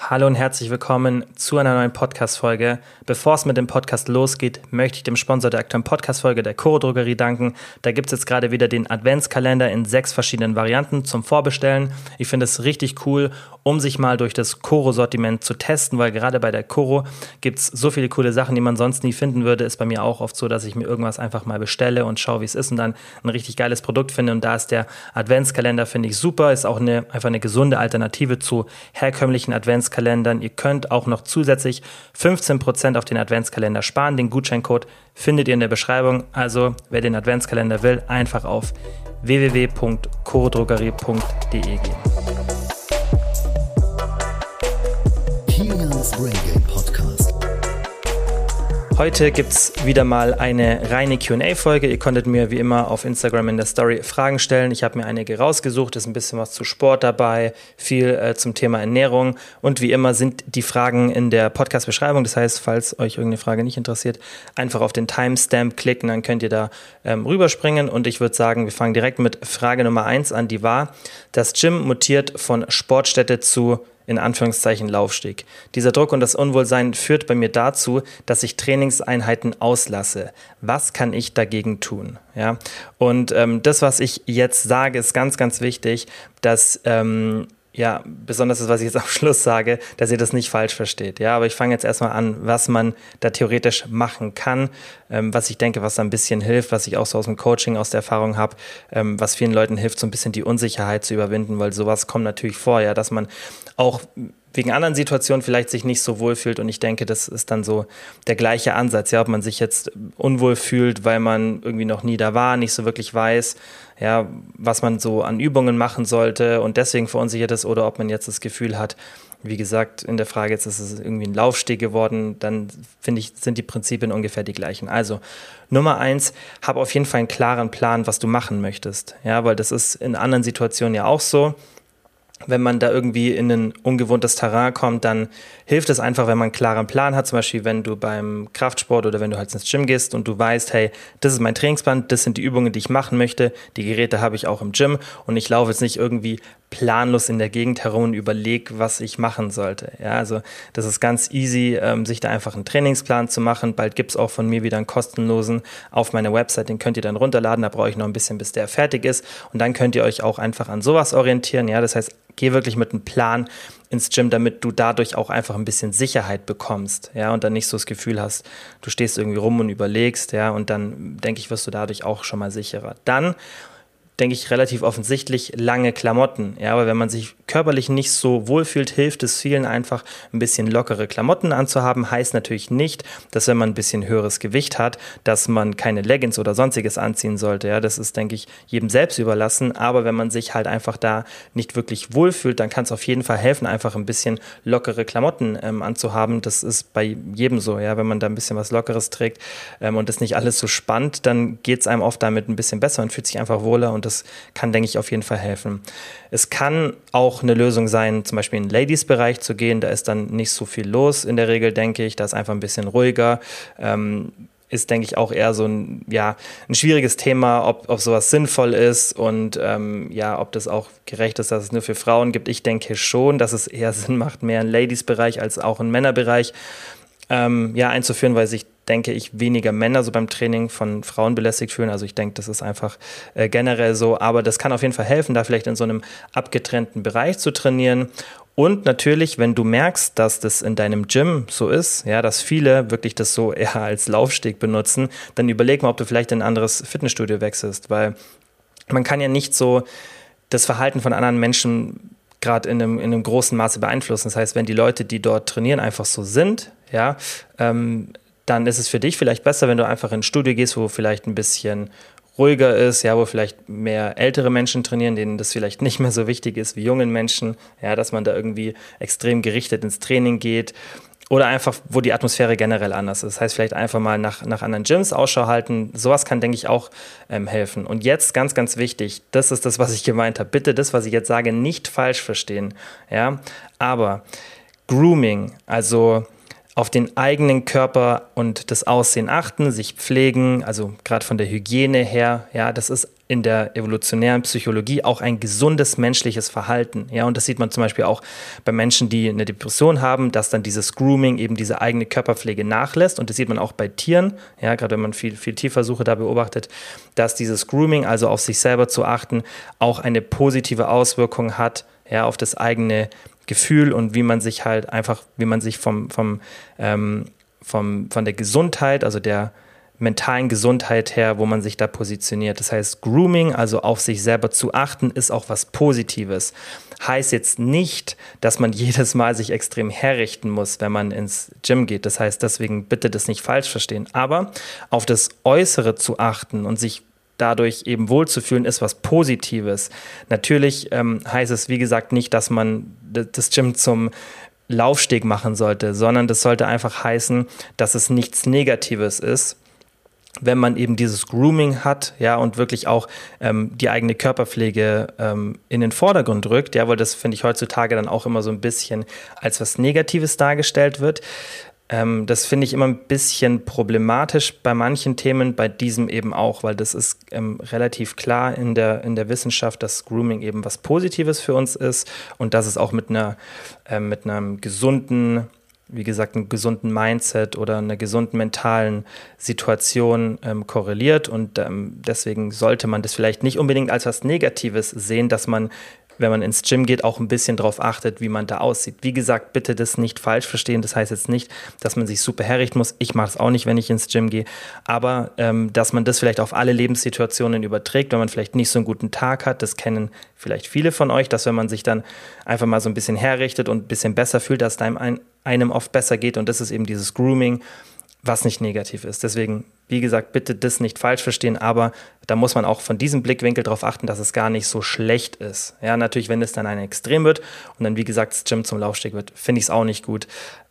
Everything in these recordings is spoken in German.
Hallo und herzlich willkommen zu einer neuen Podcast-Folge. Bevor es mit dem Podcast losgeht, möchte ich dem Sponsor der aktuellen Podcast-Folge, der Coro Drogerie, danken. Da gibt es jetzt gerade wieder den Adventskalender in sechs verschiedenen Varianten zum Vorbestellen. Ich finde es richtig cool, um sich mal durch das Coro-Sortiment zu testen, weil gerade bei der Coro gibt es so viele coole Sachen, die man sonst nie finden würde. Ist bei mir auch oft so, dass ich mir irgendwas einfach mal bestelle und schaue, wie es ist und dann ein richtig geiles Produkt finde. Und da ist der Adventskalender, finde ich super. Ist auch eine, einfach eine gesunde Alternative zu herkömmlichen Adventskalendern. Ihr könnt auch noch zusätzlich 15% auf den Adventskalender sparen. Den Gutscheincode findet ihr in der Beschreibung. Also, wer den Adventskalender will, einfach auf www.chorodrogerie.de gehen. Kilians Brain Game Podcast. Heute gibt es wieder mal eine reine QA-Folge. Ihr konntet mir wie immer auf Instagram in der Story Fragen stellen. Ich habe mir einige rausgesucht, ist ein bisschen was zu Sport dabei, viel äh, zum Thema Ernährung und wie immer sind die Fragen in der Podcast-Beschreibung. Das heißt, falls euch irgendeine Frage nicht interessiert, einfach auf den Timestamp klicken, dann könnt ihr da ähm, rüberspringen. Und ich würde sagen, wir fangen direkt mit Frage Nummer 1 an, die war, das Gym mutiert von Sportstätte zu in Anführungszeichen Laufsteg. Dieser Druck und das Unwohlsein führt bei mir dazu, dass ich Trainingseinheiten auslasse. Was kann ich dagegen tun? Ja, und ähm, das, was ich jetzt sage, ist ganz, ganz wichtig, dass ähm, ja, besonders das, was ich jetzt am Schluss sage, dass ihr das nicht falsch versteht. Ja, aber ich fange jetzt erstmal an, was man da theoretisch machen kann, ähm, was ich denke, was da ein bisschen hilft, was ich auch so aus dem Coaching, aus der Erfahrung habe, ähm, was vielen Leuten hilft, so ein bisschen die Unsicherheit zu überwinden, weil sowas kommt natürlich vor, ja, dass man auch wegen anderen Situationen vielleicht sich nicht so wohl fühlt. Und ich denke, das ist dann so der gleiche Ansatz. Ja, ob man sich jetzt unwohl fühlt, weil man irgendwie noch nie da war, nicht so wirklich weiß, ja, was man so an Übungen machen sollte und deswegen verunsichert ist, oder ob man jetzt das Gefühl hat, wie gesagt, in der Frage jetzt ist es irgendwie ein Laufsteg geworden, dann finde ich, sind die Prinzipien ungefähr die gleichen. Also Nummer eins, hab auf jeden Fall einen klaren Plan, was du machen möchtest. Ja, weil das ist in anderen Situationen ja auch so wenn man da irgendwie in ein ungewohntes Terrain kommt, dann hilft es einfach, wenn man einen klaren Plan hat. Zum Beispiel, wenn du beim Kraftsport oder wenn du halt ins Gym gehst und du weißt, hey, das ist mein Trainingsplan, das sind die Übungen, die ich machen möchte. Die Geräte habe ich auch im Gym und ich laufe jetzt nicht irgendwie planlos in der Gegend herum und überlege, was ich machen sollte. Ja, also das ist ganz easy, ähm, sich da einfach einen Trainingsplan zu machen. Bald gibt es auch von mir wieder einen kostenlosen auf meiner Website, den könnt ihr dann runterladen. Da brauche ich noch ein bisschen, bis der fertig ist. Und dann könnt ihr euch auch einfach an sowas orientieren. Ja, das heißt, geh wirklich mit einem Plan ins Gym, damit du dadurch auch einfach ein bisschen Sicherheit bekommst, ja, und dann nicht so das Gefühl hast, du stehst irgendwie rum und überlegst, ja, und dann denke ich, wirst du dadurch auch schon mal sicherer. Dann denke ich, relativ offensichtlich lange Klamotten. Ja, aber wenn man sich körperlich nicht so wohlfühlt, hilft es vielen einfach, ein bisschen lockere Klamotten anzuhaben. Heißt natürlich nicht, dass wenn man ein bisschen höheres Gewicht hat, dass man keine Leggings oder sonstiges anziehen sollte. Ja, das ist, denke ich, jedem selbst überlassen. Aber wenn man sich halt einfach da nicht wirklich wohlfühlt, dann kann es auf jeden Fall helfen, einfach ein bisschen lockere Klamotten ähm, anzuhaben. Das ist bei jedem so. Ja, wenn man da ein bisschen was Lockeres trägt ähm, und das nicht alles so spannt, dann geht es einem oft damit ein bisschen besser und fühlt sich einfach wohler und das kann, denke ich, auf jeden Fall helfen. Es kann auch eine Lösung sein, zum Beispiel in den Ladies-Bereich zu gehen. Da ist dann nicht so viel los in der Regel, denke ich. Da ist einfach ein bisschen ruhiger. Ähm, ist, denke ich, auch eher so ein, ja, ein schwieriges Thema, ob, ob sowas sinnvoll ist und ähm, ja, ob das auch gerecht ist, dass es nur für Frauen gibt. Ich denke schon, dass es eher Sinn macht, mehr im Ladies-Bereich als auch im Männerbereich ähm, ja, einzuführen, weil sich denke ich, weniger Männer so beim Training von Frauen belästigt fühlen. Also ich denke, das ist einfach äh, generell so. Aber das kann auf jeden Fall helfen, da vielleicht in so einem abgetrennten Bereich zu trainieren. Und natürlich, wenn du merkst, dass das in deinem Gym so ist, ja, dass viele wirklich das so eher als Laufsteg benutzen, dann überleg mal, ob du vielleicht in ein anderes Fitnessstudio wechselst, weil man kann ja nicht so das Verhalten von anderen Menschen gerade in einem, in einem großen Maße beeinflussen. Das heißt, wenn die Leute, die dort trainieren, einfach so sind, ja, ähm, dann ist es für dich vielleicht besser, wenn du einfach in ein Studio gehst, wo vielleicht ein bisschen ruhiger ist, ja, wo vielleicht mehr ältere Menschen trainieren, denen das vielleicht nicht mehr so wichtig ist wie jungen Menschen, ja, dass man da irgendwie extrem gerichtet ins Training geht oder einfach, wo die Atmosphäre generell anders ist. Das heißt, vielleicht einfach mal nach, nach anderen Gyms Ausschau halten. Sowas kann, denke ich, auch ähm, helfen. Und jetzt ganz, ganz wichtig, das ist das, was ich gemeint habe. Bitte das, was ich jetzt sage, nicht falsch verstehen. Ja, aber Grooming, also auf den eigenen Körper und das Aussehen achten, sich pflegen, also gerade von der Hygiene her, ja, das ist in der evolutionären Psychologie auch ein gesundes menschliches Verhalten. Ja, und das sieht man zum Beispiel auch bei Menschen, die eine Depression haben, dass dann dieses Grooming, eben diese eigene Körperpflege nachlässt. Und das sieht man auch bei Tieren, ja, gerade wenn man viel, viel Tierversuche da beobachtet, dass dieses Grooming, also auf sich selber zu achten, auch eine positive Auswirkung hat, ja, auf das eigene Gefühl und wie man sich halt einfach, wie man sich vom, vom, ähm, vom, von der Gesundheit, also der, mentalen Gesundheit her, wo man sich da positioniert. Das heißt, Grooming, also auf sich selber zu achten, ist auch was Positives. Heißt jetzt nicht, dass man jedes Mal sich extrem herrichten muss, wenn man ins Gym geht. Das heißt, deswegen bitte das nicht falsch verstehen. Aber auf das Äußere zu achten und sich dadurch eben wohlzufühlen, ist was Positives. Natürlich ähm, heißt es, wie gesagt, nicht, dass man das Gym zum Laufsteg machen sollte, sondern das sollte einfach heißen, dass es nichts Negatives ist wenn man eben dieses Grooming hat, ja, und wirklich auch ähm, die eigene Körperpflege ähm, in den Vordergrund rückt, ja, weil das finde ich heutzutage dann auch immer so ein bisschen als was Negatives dargestellt wird. Ähm, das finde ich immer ein bisschen problematisch bei manchen Themen, bei diesem eben auch, weil das ist ähm, relativ klar in der, in der Wissenschaft, dass Grooming eben was Positives für uns ist und dass es auch mit einer, äh, mit einem gesunden wie gesagt, einen gesunden Mindset oder einer gesunden mentalen Situation ähm, korreliert. Und ähm, deswegen sollte man das vielleicht nicht unbedingt als was Negatives sehen, dass man wenn man ins Gym geht, auch ein bisschen darauf achtet, wie man da aussieht. Wie gesagt, bitte das nicht falsch verstehen. Das heißt jetzt nicht, dass man sich super herrichten muss. Ich mache es auch nicht, wenn ich ins Gym gehe. Aber ähm, dass man das vielleicht auf alle Lebenssituationen überträgt, wenn man vielleicht nicht so einen guten Tag hat. Das kennen vielleicht viele von euch, dass wenn man sich dann einfach mal so ein bisschen herrichtet und ein bisschen besser fühlt, dass es einem, einem oft besser geht. Und das ist eben dieses Grooming was nicht negativ ist. Deswegen, wie gesagt, bitte das nicht falsch verstehen, aber da muss man auch von diesem Blickwinkel darauf achten, dass es gar nicht so schlecht ist. Ja, natürlich, wenn es dann ein Extrem wird und dann, wie gesagt, das Gym zum Laufsteg wird, finde ich es auch nicht gut.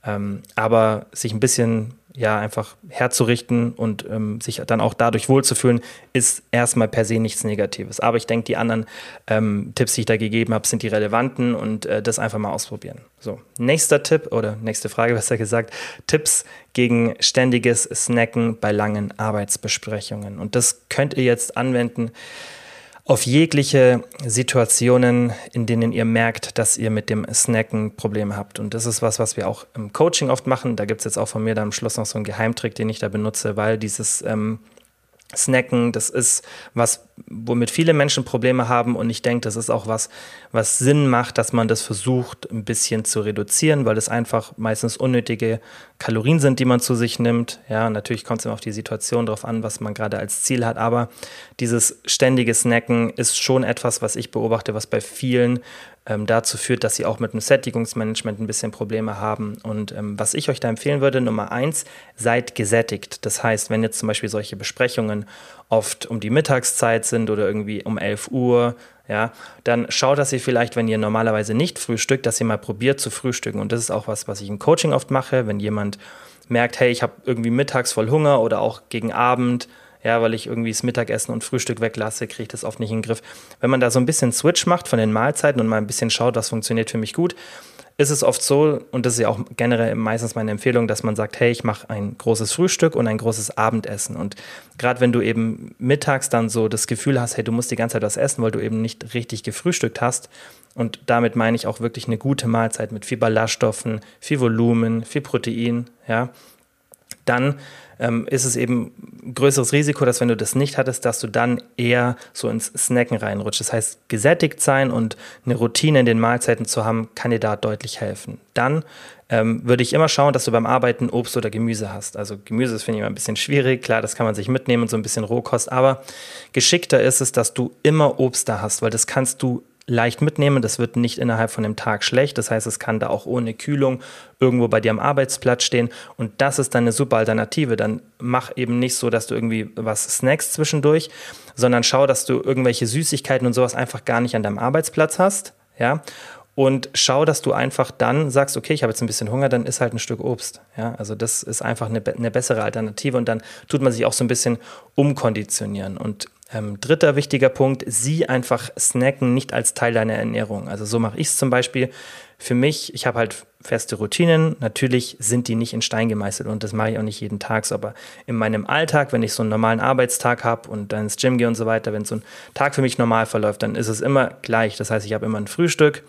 Ähm, aber sich ein bisschen ja einfach herzurichten und ähm, sich dann auch dadurch wohlzufühlen, ist erstmal per se nichts Negatives. Aber ich denke, die anderen ähm, Tipps, die ich da gegeben habe, sind die relevanten und äh, das einfach mal ausprobieren. So, nächster Tipp oder nächste Frage, besser gesagt, Tipps gegen ständiges Snacken bei langen Arbeitsbesprechungen. Und das könnt ihr jetzt anwenden auf jegliche Situationen, in denen ihr merkt, dass ihr mit dem Snacken Probleme habt. Und das ist was, was wir auch im Coaching oft machen. Da gibt es jetzt auch von mir dann am Schluss noch so einen Geheimtrick, den ich da benutze, weil dieses ähm, Snacken, das ist was, womit viele Menschen Probleme haben und ich denke, das ist auch was, was Sinn macht, dass man das versucht, ein bisschen zu reduzieren, weil das einfach meistens unnötige Kalorien sind, die man zu sich nimmt. Ja, natürlich kommt es immer auf die Situation drauf an, was man gerade als Ziel hat, aber dieses ständige Snacken ist schon etwas, was ich beobachte, was bei vielen dazu führt, dass sie auch mit dem Sättigungsmanagement ein bisschen Probleme haben. Und ähm, was ich euch da empfehlen würde, Nummer eins, seid gesättigt. Das heißt, wenn jetzt zum Beispiel solche Besprechungen oft um die Mittagszeit sind oder irgendwie um 11 Uhr, ja, dann schaut, dass ihr vielleicht, wenn ihr normalerweise nicht frühstückt, dass ihr mal probiert zu frühstücken. Und das ist auch was, was ich im Coaching oft mache, wenn jemand merkt, hey, ich habe irgendwie mittags voll Hunger oder auch gegen Abend ja, weil ich irgendwie das Mittagessen und Frühstück weglasse, kriege ich das oft nicht in den Griff. Wenn man da so ein bisschen Switch macht von den Mahlzeiten und mal ein bisschen schaut, was funktioniert für mich gut, ist es oft so, und das ist ja auch generell meistens meine Empfehlung, dass man sagt, hey, ich mache ein großes Frühstück und ein großes Abendessen. Und gerade wenn du eben mittags dann so das Gefühl hast, hey, du musst die ganze Zeit was essen, weil du eben nicht richtig gefrühstückt hast, und damit meine ich auch wirklich eine gute Mahlzeit mit viel Ballaststoffen, viel Volumen, viel Protein, ja, dann ähm, ist es eben ein größeres Risiko, dass wenn du das nicht hattest, dass du dann eher so ins Snacken reinrutscht. Das heißt, gesättigt sein und eine Routine in den Mahlzeiten zu haben, kann dir da deutlich helfen. Dann ähm, würde ich immer schauen, dass du beim Arbeiten Obst oder Gemüse hast. Also Gemüse ist, finde ich, immer ein bisschen schwierig. Klar, das kann man sich mitnehmen, so ein bisschen Rohkost. Aber geschickter ist es, dass du immer Obst da hast, weil das kannst du leicht mitnehmen. Das wird nicht innerhalb von einem Tag schlecht. Das heißt, es kann da auch ohne Kühlung irgendwo bei dir am Arbeitsplatz stehen. Und das ist dann eine super Alternative. Dann mach eben nicht so, dass du irgendwie was snackst zwischendurch, sondern schau, dass du irgendwelche Süßigkeiten und sowas einfach gar nicht an deinem Arbeitsplatz hast. Ja, und schau, dass du einfach dann sagst, okay, ich habe jetzt ein bisschen Hunger, dann ist halt ein Stück Obst. Ja, also das ist einfach eine, eine bessere Alternative und dann tut man sich auch so ein bisschen umkonditionieren. Und Ähm, dritter wichtiger Punkt, sieh einfach Snacken nicht als Teil deiner Ernährung. Also so mache ich es zum Beispiel. Für mich, ich habe halt feste Routinen. Natürlich sind die nicht in Stein gemeißelt und das mache ich auch nicht jeden Tag. Aber in meinem Alltag, wenn ich so einen normalen Arbeitstag habe und dann ins Gym gehe und so weiter, wenn so ein Tag für mich normal verläuft, dann ist es immer gleich. Das heißt, ich habe immer ein Frühstück,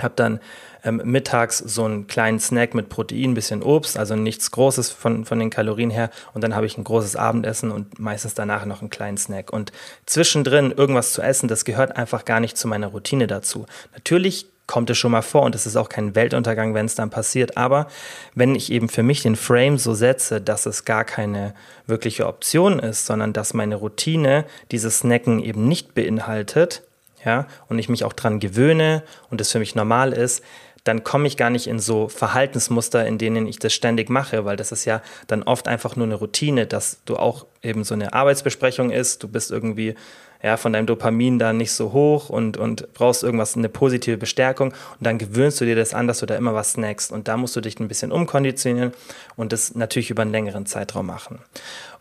habe dann ähm, mittags so einen kleinen Snack mit Protein, bisschen Obst, also nichts Großes von, von den Kalorien her. Und dann habe ich ein großes Abendessen und meistens danach noch einen kleinen Snack. Und zwischendrin irgendwas zu essen, das gehört einfach gar nicht zu meiner Routine dazu. Natürlich kommt es schon mal vor und es ist auch kein Weltuntergang, wenn es dann passiert. Aber wenn ich eben für mich den Frame so setze, dass es gar keine wirkliche Option ist, sondern dass meine Routine dieses Snacken eben nicht beinhaltet, ja, und ich mich auch dran gewöhne und es für mich normal ist, dann komme ich gar nicht in so Verhaltensmuster, in denen ich das ständig mache, weil das ist ja dann oft einfach nur eine Routine, dass du auch eben so eine Arbeitsbesprechung ist, du bist irgendwie ja, von deinem Dopamin da nicht so hoch und, und brauchst irgendwas, eine positive Bestärkung. Und dann gewöhnst du dir das an, dass du da immer was snackst. Und da musst du dich ein bisschen umkonditionieren und das natürlich über einen längeren Zeitraum machen.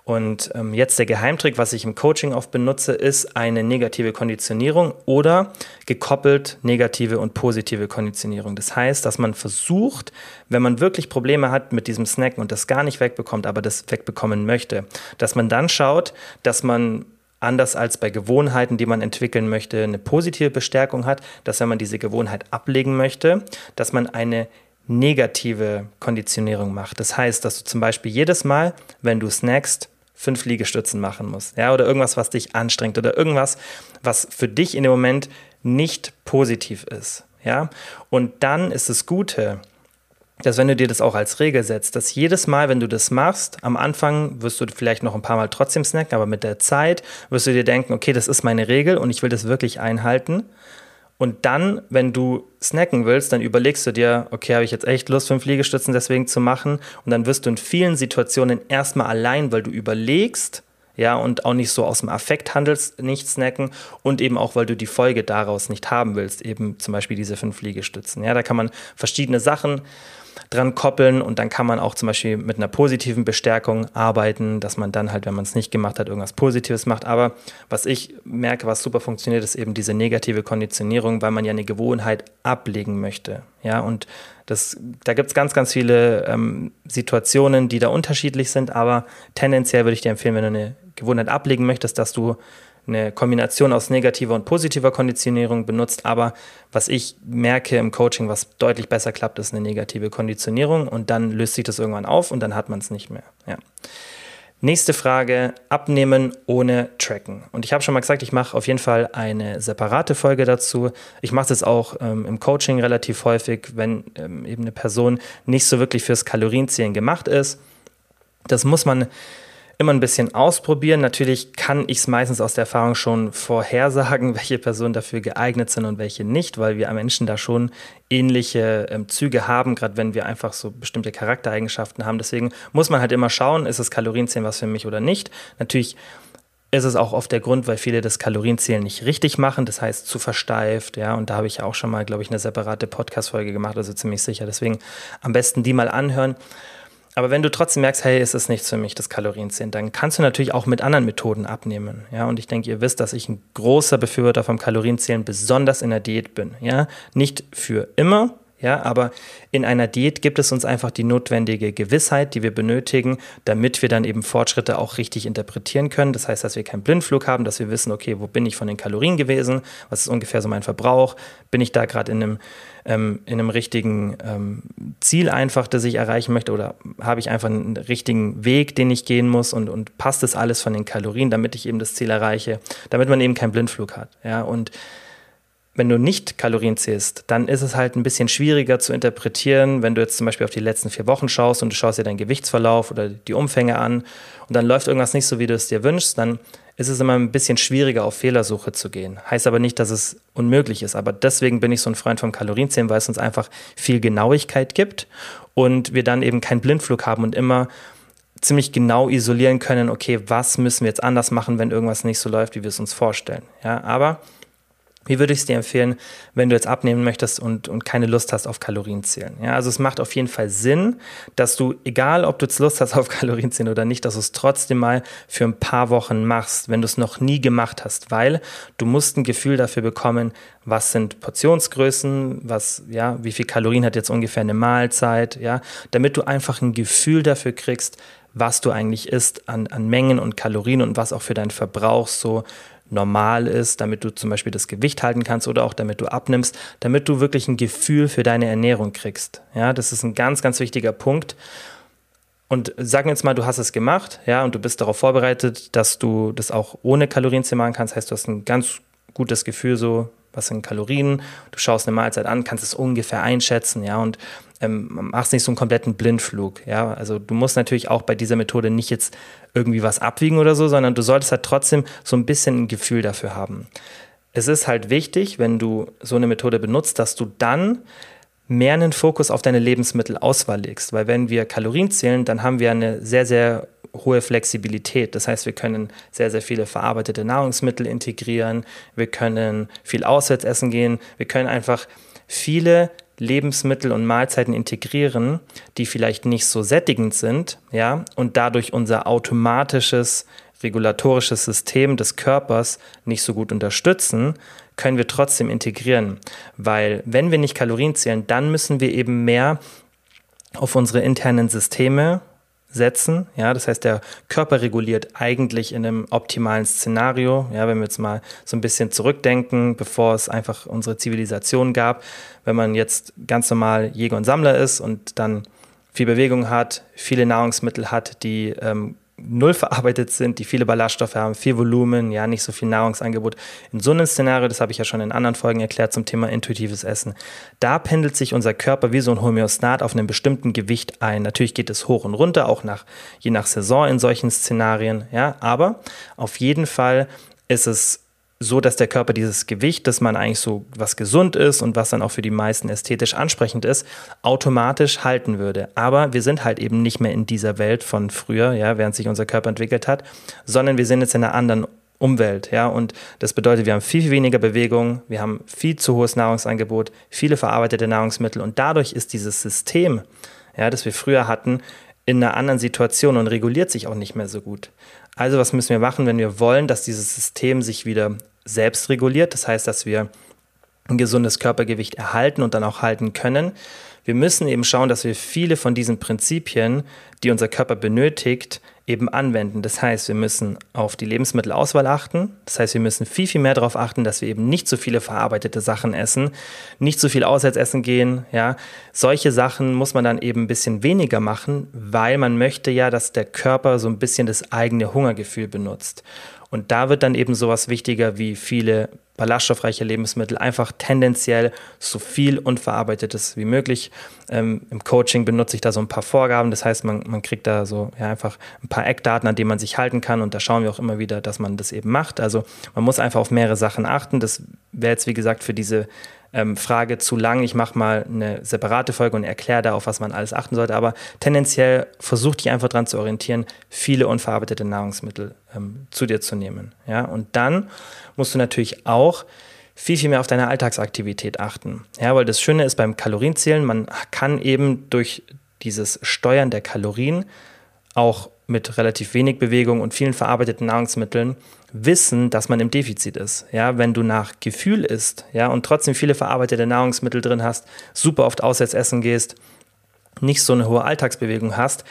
Und ähm, jetzt der Geheimtrick, was ich im Coaching oft benutze, ist eine negative Konditionierung oder gekoppelt negative und positive Konditionierung. Das heißt, dass man versucht, wenn man wirklich Probleme hat mit diesem Snacken und das gar nicht wegbekommt, aber das wegbekommen möchte, dass man dann schaut, dass man anders als bei Gewohnheiten, die man entwickeln möchte, eine positive Bestärkung hat, dass wenn man diese Gewohnheit ablegen möchte, dass man eine negative Konditionierung macht. Das heißt, dass du zum Beispiel jedes Mal, wenn du snackst, fünf Liegestützen machen musst, ja, oder irgendwas, was dich anstrengt oder irgendwas, was für dich in dem Moment nicht positiv ist, ja. Und dann ist das Gute, dass wenn du dir das auch als Regel setzt, dass jedes Mal, wenn du das machst, am Anfang wirst du vielleicht noch ein paar Mal trotzdem snacken, aber mit der Zeit wirst du dir denken, okay, das ist meine Regel und ich will das wirklich einhalten. Und dann, wenn du snacken willst, dann überlegst du dir, okay, habe ich jetzt echt Lust, fünf Liegestützen deswegen zu machen? Und dann wirst du in vielen Situationen erstmal allein, weil du überlegst, ja, und auch nicht so aus dem Affekt handelst, nicht snacken und eben auch, weil du die Folge daraus nicht haben willst, eben zum Beispiel diese fünf Liegestützen. Ja, da kann man verschiedene Sachen dran koppeln und dann kann man auch zum Beispiel mit einer positiven Bestärkung arbeiten, dass man dann halt, wenn man es nicht gemacht hat, irgendwas Positives macht. Aber was ich merke, was super funktioniert, ist eben diese negative Konditionierung, weil man ja eine Gewohnheit ablegen möchte. Ja, und das, da gibt es ganz, ganz viele ähm, Situationen, die da unterschiedlich sind, aber tendenziell würde ich dir empfehlen, wenn du eine Gewohnheit ablegen möchtest, dass du eine Kombination aus negativer und positiver Konditionierung benutzt. Aber was ich merke im Coaching, was deutlich besser klappt, ist eine negative Konditionierung und dann löst sich das irgendwann auf und dann hat man es nicht mehr. Ja. Nächste Frage, abnehmen ohne tracken. Und ich habe schon mal gesagt, ich mache auf jeden Fall eine separate Folge dazu. Ich mache das auch ähm, im Coaching relativ häufig, wenn ähm, eben eine Person nicht so wirklich fürs Kalorienzählen gemacht ist. Das muss man immer ein bisschen ausprobieren. Natürlich kann ich es meistens aus der Erfahrung schon vorhersagen, welche Personen dafür geeignet sind und welche nicht, weil wir Menschen da schon ähnliche ähm, Züge haben, gerade wenn wir einfach so bestimmte Charaktereigenschaften haben. Deswegen muss man halt immer schauen, ist das Kalorienzählen was für mich oder nicht. Natürlich ist es auch oft der Grund, weil viele das Kalorienzählen nicht richtig machen, das heißt zu versteift, ja, und da habe ich ja auch schon mal, glaube ich, eine separate Podcast-Folge gemacht, also ziemlich sicher. Deswegen am besten die mal anhören. Aber wenn du trotzdem merkst, hey, es ist nichts für mich, das Kalorienzählen, dann kannst du natürlich auch mit anderen Methoden abnehmen. Ja, und ich denke, ihr wisst, dass ich ein großer Befürworter vom Kalorienzählen, besonders in der Diät bin. Ja, nicht für immer, ja, aber in einer Diät gibt es uns einfach die notwendige Gewissheit, die wir benötigen, damit wir dann eben Fortschritte auch richtig interpretieren können. Das heißt, dass wir keinen Blindflug haben, dass wir wissen, okay, wo bin ich von den Kalorien gewesen? Was ist ungefähr so mein Verbrauch? Bin ich da gerade in einem, ähm, in einem richtigen ähm, Ziel einfach, das ich erreichen möchte? Oder habe ich einfach einen richtigen Weg, den ich gehen muss? Und, und passt das alles von den Kalorien, damit ich eben das Ziel erreiche? Damit man eben keinen Blindflug hat. Ja, und wenn du nicht Kalorien zählst, dann ist es halt ein bisschen schwieriger zu interpretieren, wenn du jetzt zum Beispiel auf die letzten vier Wochen schaust und du schaust dir deinen Gewichtsverlauf oder die Umfänge an und dann läuft irgendwas nicht so, wie du es dir wünschst, dann ist es immer ein bisschen schwieriger, auf Fehlersuche zu gehen. Heißt aber nicht, dass es unmöglich ist. Aber deswegen bin ich so ein Freund vom Kalorienzählen, weil es uns einfach viel Genauigkeit gibt und wir dann eben keinen Blindflug haben und immer ziemlich genau isolieren können, okay, was müssen wir jetzt anders machen, wenn irgendwas nicht so läuft, wie wir es uns vorstellen. Ja, aber Wie würde ich es dir empfehlen, wenn du jetzt abnehmen möchtest und, und keine Lust hast auf Kalorienzählen? Ja, also es macht auf jeden Fall Sinn, dass du, egal ob du jetzt Lust hast auf Kalorienzählen oder nicht, dass du es trotzdem mal für ein paar Wochen machst, wenn du es noch nie gemacht hast, weil du musst ein Gefühl dafür bekommen, was sind Portionsgrößen, was, ja, wie viel Kalorien hat jetzt ungefähr eine Mahlzeit, ja, damit du einfach ein Gefühl dafür kriegst, was du eigentlich isst an, an Mengen und Kalorien und was auch für deinen Verbrauch so normal ist, damit du zum Beispiel das Gewicht halten kannst oder auch damit du abnimmst, damit du wirklich ein Gefühl für deine Ernährung kriegst. Ja, das ist ein ganz, ganz wichtiger Punkt. Und sagen wir jetzt mal, du hast es gemacht, ja, und du bist darauf vorbereitet, dass du das auch ohne Kalorienzählen machen kannst. Heißt, du hast ein ganz gutes Gefühl, so, was sind Kalorien, du schaust eine Mahlzeit an, kannst es ungefähr einschätzen, ja, und ähm, machst nicht so einen kompletten Blindflug, ja. Also du musst natürlich auch bei dieser Methode nicht jetzt irgendwie was abwiegen oder so, sondern du solltest halt trotzdem so ein bisschen ein Gefühl dafür haben. Es ist halt wichtig, wenn du so eine Methode benutzt, dass du dann mehr einen Fokus auf deine Lebensmittelauswahl legst, weil wenn wir Kalorien zählen, dann haben wir eine sehr, sehr hohe Flexibilität. Das heißt, wir können sehr, sehr viele verarbeitete Nahrungsmittel integrieren, wir können viel auswärts essen gehen, wir können einfach viele Lebensmittel und Mahlzeiten integrieren, die vielleicht nicht so sättigend sind, ja, und dadurch unser automatisches regulatorisches System des Körpers nicht so gut unterstützen, können wir trotzdem integrieren. Weil wenn wir nicht Kalorien zählen, dann müssen wir eben mehr auf unsere internen Systeme setzen. Ja, das heißt, der Körper reguliert eigentlich in einem optimalen Szenario. Ja, wenn wir jetzt mal so ein bisschen zurückdenken, bevor es einfach unsere Zivilisation gab, wenn man jetzt ganz normal Jäger und Sammler ist und dann viel Bewegung hat, viele Nahrungsmittel hat, die ähm, null verarbeitet sind, die viele Ballaststoffe haben, viel Volumen, ja, nicht so viel Nahrungsangebot. In so einem Szenario, das habe ich ja schon in anderen Folgen erklärt zum Thema intuitives Essen, da pendelt sich unser Körper wie so ein Homöostat auf einem bestimmten Gewicht ein. Natürlich geht es hoch und runter, auch nach, je nach Saison in solchen Szenarien, ja, aber auf jeden Fall ist es so, dass der Körper dieses Gewicht, das man eigentlich so, was gesund ist und was dann auch für die meisten ästhetisch ansprechend ist, automatisch halten würde. Aber wir sind halt eben nicht mehr in dieser Welt von früher, ja, während sich unser Körper entwickelt hat, sondern wir sind jetzt in einer anderen Umwelt, ja, und das bedeutet, wir haben viel, viel weniger Bewegung, wir haben viel zu hohes Nahrungsangebot, viele verarbeitete Nahrungsmittel und dadurch ist dieses System, ja, das wir früher hatten, in einer anderen Situation und reguliert sich auch nicht mehr so gut. Also was müssen wir machen, wenn wir wollen, dass dieses System sich wieder selbst reguliert? Das heißt, dass wir ein gesundes Körpergewicht erhalten und dann auch halten können. Wir müssen eben schauen, dass wir viele von diesen Prinzipien, die unser Körper benötigt, eben anwenden. Das heißt, wir müssen auf die Lebensmittelauswahl achten. Das heißt, wir müssen viel, viel mehr darauf achten, dass wir eben nicht so viele verarbeitete Sachen essen, nicht so viel auswärts essen gehen. Ja, solche Sachen muss man dann eben ein bisschen weniger machen, weil man möchte ja, dass der Körper so ein bisschen das eigene Hungergefühl benutzt. Und da wird dann eben sowas wichtiger wie viele ballaststoffreiche Lebensmittel, einfach tendenziell so viel Unverarbeitetes wie möglich. Ähm, Im Coaching benutze ich da so ein paar Vorgaben, das heißt, man, man kriegt da so ja, einfach ein paar Eckdaten, an denen man sich halten kann und da schauen wir auch immer wieder, dass man das eben macht. Also man muss einfach auf mehrere Sachen achten. Das wäre jetzt, wie gesagt, für diese ähm, Frage zu lang. Ich mache mal eine separate Folge und erkläre da, auf was man alles achten sollte. Aber tendenziell versuch dich einfach daran zu orientieren, viele unverarbeitete Nahrungsmittel ähm, zu dir zu nehmen. Ja? Und dann musst du natürlich auch viel, viel mehr auf deine Alltagsaktivität achten. Ja, weil das Schöne ist beim Kalorienzählen, man kann eben durch dieses Steuern der Kalorien auch mit relativ wenig Bewegung und vielen verarbeiteten Nahrungsmitteln wissen, dass man im Defizit ist. Ja, wenn du nach Gefühl isst, ja, und trotzdem viele verarbeitete Nahrungsmittel drin hast, super oft auswärts essen gehst, nicht so eine hohe Alltagsbewegung hast,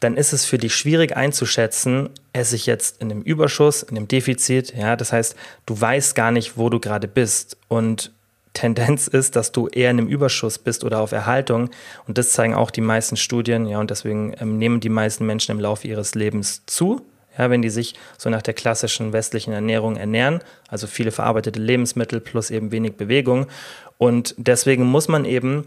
dann ist es für dich schwierig einzuschätzen, esse ich jetzt in einem Überschuss, in einem Defizit, ja, das heißt, du weißt gar nicht, wo du gerade bist und Tendenz ist, dass du eher in einem Überschuss bist oder auf Erhaltung. Und das zeigen auch die meisten Studien. Ja, und deswegen ähm, nehmen die meisten Menschen im Laufe ihres Lebens zu. Ja, wenn die sich so nach der klassischen westlichen Ernährung ernähren, also viele verarbeitete Lebensmittel plus eben wenig Bewegung. Und deswegen muss man eben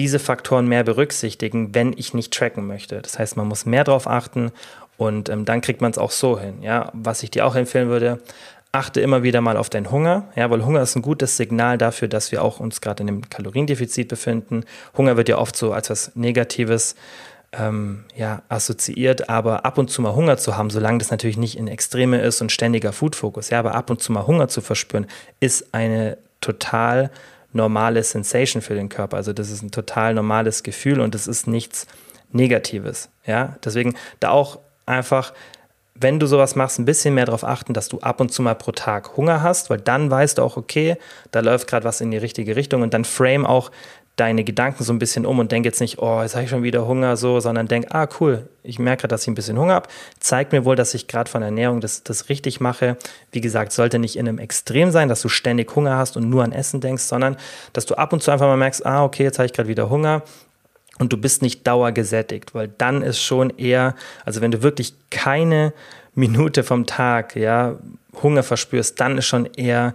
diese Faktoren mehr berücksichtigen, wenn ich nicht tracken möchte. Das heißt, man muss mehr darauf achten und ähm, dann kriegt man es auch so hin. Ja, was ich dir auch empfehlen würde, achte immer wieder mal auf deinen Hunger, ja, weil Hunger ist ein gutes Signal dafür, dass wir auch uns gerade in einem Kaloriendefizit befinden. Hunger wird ja oft so als was Negatives ähm, ja, assoziiert, aber ab und zu mal Hunger zu haben, solange das natürlich nicht in Extreme ist und ständiger Food-Fokus, ja, aber ab und zu mal Hunger zu verspüren, ist eine total normale Sensation für den Körper. Also das ist ein total normales Gefühl und es ist nichts Negatives. Ja, deswegen da auch einfach wenn du sowas machst, ein bisschen mehr darauf achten, dass du ab und zu mal pro Tag Hunger hast, weil dann weißt du auch, okay, da läuft gerade was in die richtige Richtung und dann frame auch deine Gedanken so ein bisschen um und denk jetzt nicht, oh, jetzt habe ich schon wieder Hunger, so, sondern denk, ah, cool, ich merke gerade, dass ich ein bisschen Hunger habe, zeigt mir wohl, dass ich gerade von Ernährung das, das richtig mache. Wie gesagt, sollte nicht in einem Extrem sein, dass du ständig Hunger hast und nur an Essen denkst, sondern dass du ab und zu einfach mal merkst, ah, okay, jetzt habe ich gerade wieder Hunger, und du bist nicht dauergesättigt, weil dann ist schon eher, also wenn du wirklich keine Minute vom Tag, ja, Hunger verspürst, dann ist schon eher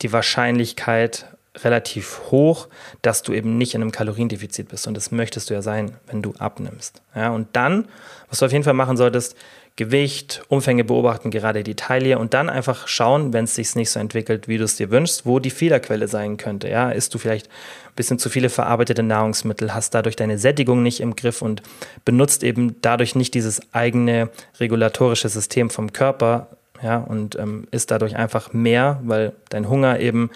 die Wahrscheinlichkeit relativ hoch, dass du eben nicht in einem Kaloriendefizit bist. Und das möchtest du ja sein, wenn du abnimmst. Ja, und dann, was du auf jeden Fall machen solltest, Gewicht, Umfänge beobachten, gerade die Taille und dann einfach schauen, wenn es sich nicht so entwickelt, wie du es dir wünschst, wo die Fehlerquelle sein könnte. Ja, isst du vielleicht ein bisschen zu viele verarbeitete Nahrungsmittel, hast dadurch deine Sättigung nicht im Griff und benutzt eben dadurch nicht dieses eigene regulatorische System vom Körper, ja, und ähm, isst dadurch einfach mehr, weil dein Hunger eben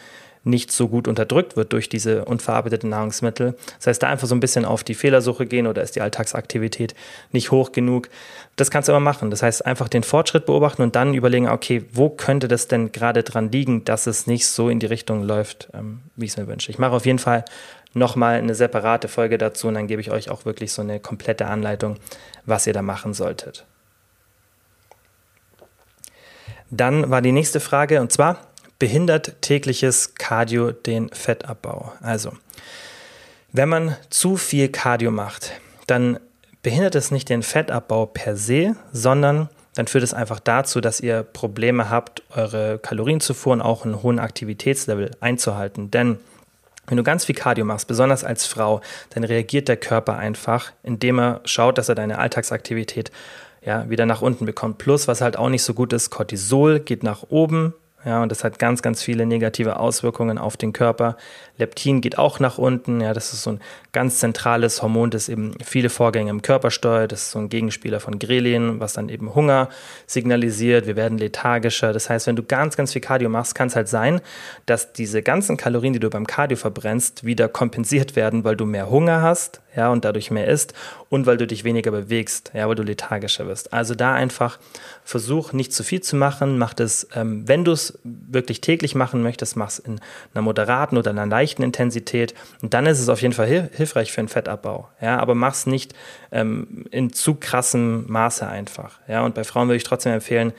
nicht so gut unterdrückt wird durch diese unverarbeiteten Nahrungsmittel. Das heißt, da einfach so ein bisschen auf die Fehlersuche gehen oder ist die Alltagsaktivität nicht hoch genug. Das kannst du aber machen. Das heißt, einfach den Fortschritt beobachten und dann überlegen, okay, wo könnte das denn gerade dran liegen, dass es nicht so in die Richtung läuft, ähm, wie ich es mir wünsche. Ich mache auf jeden Fall nochmal eine separate Folge dazu und dann gebe ich euch auch wirklich so eine komplette Anleitung, was ihr da machen solltet. Dann war die nächste Frage und zwar, behindert tägliches Cardio den Fettabbau. Also, wenn man zu viel Cardio macht, dann behindert es nicht den Fettabbau per se, sondern dann führt es einfach dazu, dass ihr Probleme habt, eure Kalorienzufuhr und auch einen hohen Aktivitätslevel einzuhalten. Denn wenn du ganz viel Cardio machst, besonders als Frau, dann reagiert der Körper einfach, indem er schaut, dass er deine Alltagsaktivität ja, wieder nach unten bekommt. Plus, was halt auch nicht so gut ist, Cortisol geht nach oben, ja, und das hat ganz, ganz viele negative Auswirkungen auf den Körper. Leptin geht auch nach unten. Ja, das ist so ein ganz zentrales Hormon, das eben viele Vorgänge im Körper steuert. Das ist so ein Gegenspieler von Grelin, was dann eben Hunger signalisiert. Wir werden lethargischer. Das heißt, wenn du ganz, ganz viel Cardio machst, kann es halt sein, dass diese ganzen Kalorien, die du beim Cardio verbrennst, wieder kompensiert werden, weil du mehr Hunger hast, ja, und dadurch mehr isst und weil du dich weniger bewegst, ja, weil du lethargischer wirst. Also da einfach versuch nicht zu viel zu machen, mach das, ähm, wenn du es wirklich täglich machen möchtest, mach es in einer moderaten oder einer leichten Intensität und dann ist es auf jeden Fall hil hilfreich für einen Fettabbau, ja, aber mach es nicht ähm, in zu krassem Maße einfach, ja, und bei Frauen würde ich trotzdem empfehlen,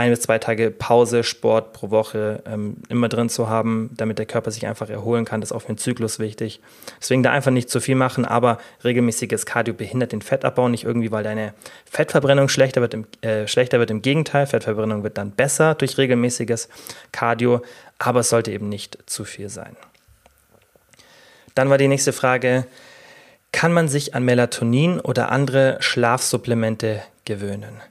ein bis zwei Tage Pause, Sport pro Woche ähm, immer drin zu haben, damit der Körper sich einfach erholen kann. Das ist auch für den Zyklus wichtig. Deswegen da einfach nicht zu viel machen, aber regelmäßiges Cardio behindert den Fettabbau nicht irgendwie, weil deine Fettverbrennung schlechter wird. Im, äh, schlechter wird im Gegenteil, Fettverbrennung wird dann besser durch regelmäßiges Cardio, aber es sollte eben nicht zu viel sein. Dann war die nächste Frage, kann man sich an Melatonin oder andere Schlafsupplemente gewöhnen?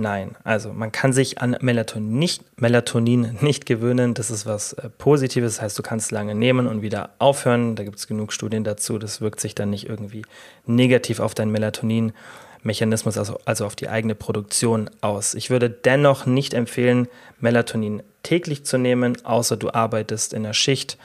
Nein, also man kann sich an Melatonin nicht, Melatonin nicht gewöhnen. Das ist was äh, Positives. Das heißt, du kannst lange nehmen und wieder aufhören. Da gibt es genug Studien dazu. Das wirkt sich dann nicht irgendwie negativ auf deinen Melatonin-Mechanismus, also, also auf die eigene Produktion aus. Ich würde dennoch nicht empfehlen, Melatonin täglich zu nehmen, außer du arbeitest in der Schicht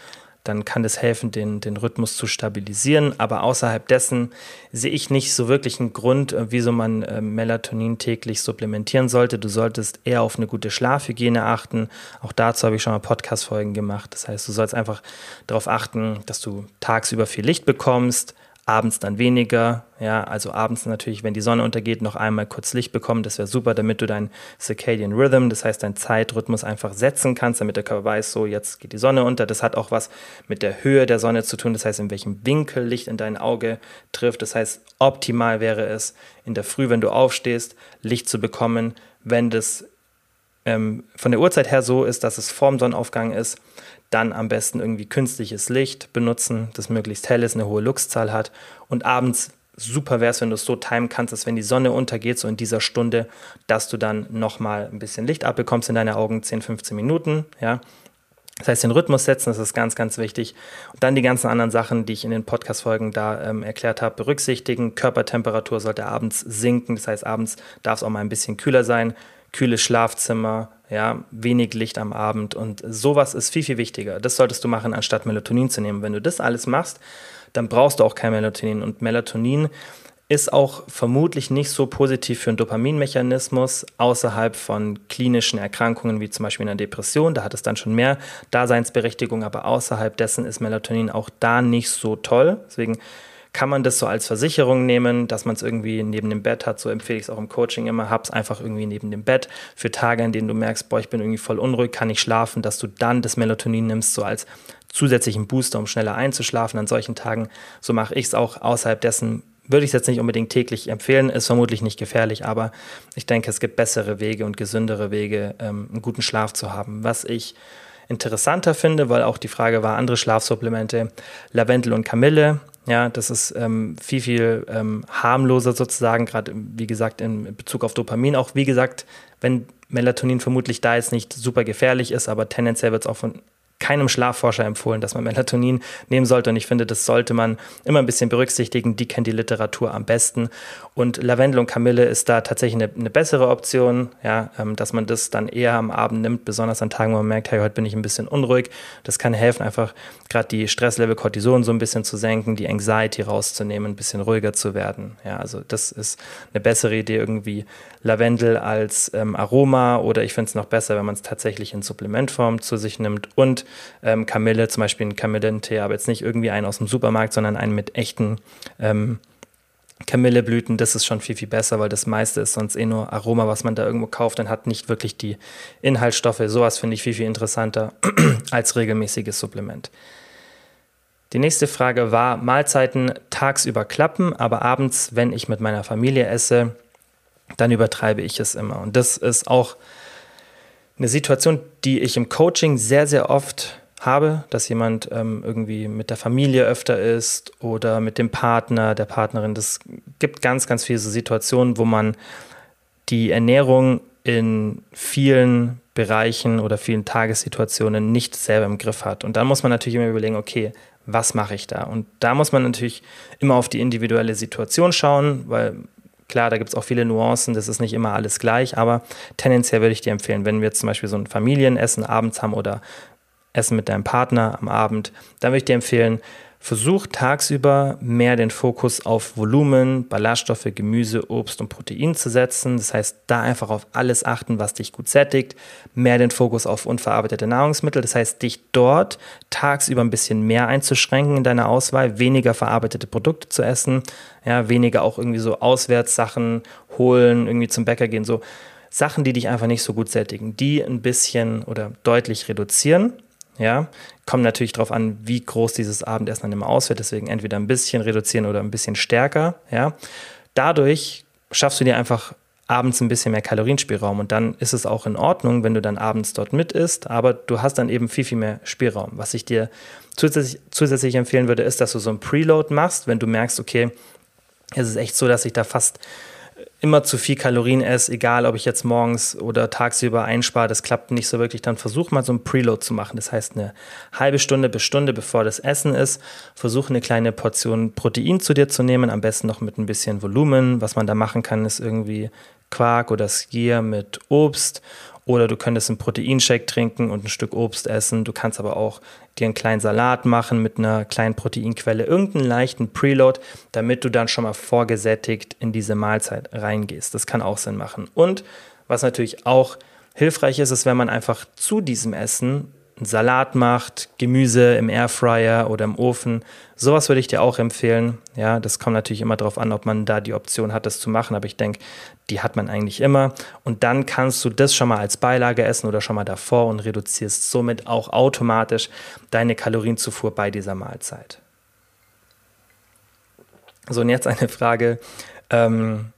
dann kann das helfen, den, den Rhythmus zu stabilisieren. Aber außerhalb dessen sehe ich nicht so wirklich einen Grund, äh, wieso man äh, Melatonin täglich supplementieren sollte. Du solltest eher auf eine gute Schlafhygiene achten. Auch dazu habe ich schon mal Podcast-Folgen gemacht. Das heißt, du sollst einfach darauf achten, dass du tagsüber viel Licht bekommst, abends dann weniger. Ja, also abends natürlich, wenn die Sonne untergeht, noch einmal kurz Licht bekommen. Das wäre super, damit du dein Circadian Rhythm, das heißt dein Zeitrhythmus einfach setzen kannst, damit der Körper weiß, so jetzt geht die Sonne unter. Das hat auch was mit der Höhe der Sonne zu tun, das heißt, in welchem Winkel Licht in dein Auge trifft. Das heißt, optimal wäre es, in der Früh, wenn du aufstehst, Licht zu bekommen, wenn das ähm, von der Uhrzeit her so ist, dass es vorm Sonnenaufgang ist dann am besten irgendwie künstliches Licht benutzen, das möglichst hell ist, eine hohe Luxzahl hat und abends super wäre es, wenn du es so timen kannst, dass wenn die Sonne untergeht, so in dieser Stunde, dass du dann nochmal ein bisschen Licht abbekommst in deine Augen, 10, 15 Minuten, ja. Das heißt, den Rhythmus setzen, das ist ganz, ganz wichtig. Und dann die ganzen anderen Sachen, die ich in den Podcast-Folgen da ähm, erklärt habe, berücksichtigen. Körpertemperatur sollte abends sinken, das heißt, abends darf es auch mal ein bisschen kühler sein. Kühles Schlafzimmer, ja, wenig Licht am Abend und sowas ist viel, viel wichtiger. Das solltest du machen, anstatt Melatonin zu nehmen. Wenn du das alles machst, dann brauchst du auch kein Melatonin. Und Melatonin ist auch vermutlich nicht so positiv für einen Dopaminmechanismus außerhalb von klinischen Erkrankungen wie zum Beispiel einer Depression. Da hat es dann schon mehr Daseinsberechtigung, aber außerhalb dessen ist Melatonin auch da nicht so toll. Deswegen kann man das so als Versicherung nehmen, dass man es irgendwie neben dem Bett hat. So empfehle ich es auch im Coaching immer. Hab's einfach irgendwie neben dem Bett für Tage, an denen du merkst, boah, ich bin irgendwie voll unruhig, kann nicht schlafen, dass du dann das Melatonin nimmst, so als zusätzlichen Booster, um schneller einzuschlafen an solchen Tagen. So mache ich es auch. Außerhalb dessen würde ich es jetzt nicht unbedingt täglich empfehlen, ist vermutlich nicht gefährlich, aber ich denke, es gibt bessere Wege und gesündere Wege, ähm, einen guten Schlaf zu haben. Was ich interessanter finde, weil auch die Frage war, andere Schlafsupplemente, Lavendel und Kamille, ja, das ist ähm, viel, viel ähm, harmloser sozusagen, gerade wie gesagt in Bezug auf Dopamin. Auch wie gesagt, wenn Melatonin vermutlich da jetzt nicht super gefährlich ist, aber tendenziell wird es auch von keinem Schlafforscher empfohlen, dass man Melatonin nehmen sollte. Und ich finde, das sollte man immer ein bisschen berücksichtigen. Die kennt die Literatur am besten. Und Lavendel und Kamille ist da tatsächlich eine, eine bessere Option, ja, ähm, dass man das dann eher am Abend nimmt, besonders an Tagen, wo man merkt, hey, heute bin ich ein bisschen unruhig. Das kann helfen, einfach gerade die Stresslevel Cortison so ein bisschen zu senken, die Anxiety rauszunehmen, ein bisschen ruhiger zu werden. Ja, also das ist eine bessere Idee irgendwie Lavendel als ähm, Aroma oder ich finde es noch besser, wenn man es tatsächlich in Supplementform zu sich nimmt und ähm, Kamille, zum Beispiel einen Kamillentee, aber jetzt nicht irgendwie einen aus dem Supermarkt, sondern einen mit echten ähm, Kamilleblüten, das ist schon viel, viel besser, weil das meiste ist sonst eh nur Aroma, was man da irgendwo kauft und hat nicht wirklich die Inhaltsstoffe. Sowas finde ich viel, viel interessanter als regelmäßiges Supplement. Die nächste Frage war, Mahlzeiten tagsüber klappen, aber abends, wenn ich mit meiner Familie esse, dann übertreibe ich es immer. Und das ist auch eine Situation, die ich im Coaching sehr, sehr oft habe, dass jemand ähm, irgendwie mit der Familie öfter ist oder mit dem Partner, der Partnerin. Das gibt ganz, ganz viele so Situationen, wo man die Ernährung in vielen Bereichen oder vielen Tagessituationen nicht selber im Griff hat. Und da muss man natürlich immer überlegen, okay, was mache ich da? Und da muss man natürlich immer auf die individuelle Situation schauen, weil Klar, da gibt es auch viele Nuancen, das ist nicht immer alles gleich, aber tendenziell würde ich dir empfehlen, wenn wir zum Beispiel so ein Familienessen abends haben oder Essen mit deinem Partner am Abend, dann würde ich dir empfehlen, Versuch tagsüber mehr den Fokus auf Volumen, Ballaststoffe, Gemüse, Obst und Protein zu setzen. Das heißt, da einfach auf alles achten, was dich gut sättigt. Mehr den Fokus auf unverarbeitete Nahrungsmittel. Das heißt, dich dort tagsüber ein bisschen mehr einzuschränken in deiner Auswahl, weniger verarbeitete Produkte zu essen, ja, weniger auch irgendwie so Auswärtssachen holen, irgendwie zum Bäcker gehen, so Sachen, die dich einfach nicht so gut sättigen, die ein bisschen oder deutlich reduzieren ja, kommt natürlich darauf an, wie groß dieses Abendessen dann immer ausfällt. Deswegen entweder ein bisschen reduzieren oder ein bisschen stärker. Ja, dadurch schaffst du dir einfach abends ein bisschen mehr Kalorienspielraum und dann ist es auch in Ordnung, wenn du dann abends dort mit isst, aber du hast dann eben viel, viel mehr Spielraum. Was ich dir zusätzlich, zusätzlich empfehlen würde, ist, dass du so ein Preload machst, wenn du merkst, okay, es ist echt so, dass ich da fast immer zu viel Kalorien esse, egal ob ich jetzt morgens oder tagsüber einspare, das klappt nicht so wirklich, dann versuch mal so ein Preload zu machen. Das heißt, eine halbe Stunde bis Stunde bevor das Essen ist, versuche eine kleine Portion Protein zu dir zu nehmen, am besten noch mit ein bisschen Volumen. Was man da machen kann, ist irgendwie Quark oder Skier mit Obst oder du könntest einen Proteinshake trinken und ein Stück Obst essen. Du kannst aber auch dir einen kleinen Salat machen mit einer kleinen Proteinquelle, irgendeinen leichten Preload, damit du dann schon mal vorgesättigt in diese Mahlzeit reingehst. Das kann auch Sinn machen. Und was natürlich auch hilfreich ist, ist, wenn man einfach zu diesem Essen einen Salat macht, Gemüse im Airfryer oder im Ofen. Sowas würde ich dir auch empfehlen. Ja, das kommt natürlich immer darauf an, ob man da die Option hat, das zu machen. Aber ich denke, die hat man eigentlich immer. Und dann kannst du das schon mal als Beilage essen oder schon mal davor und reduzierst somit auch automatisch deine Kalorienzufuhr bei dieser Mahlzeit. So, und jetzt eine Frage, ähm,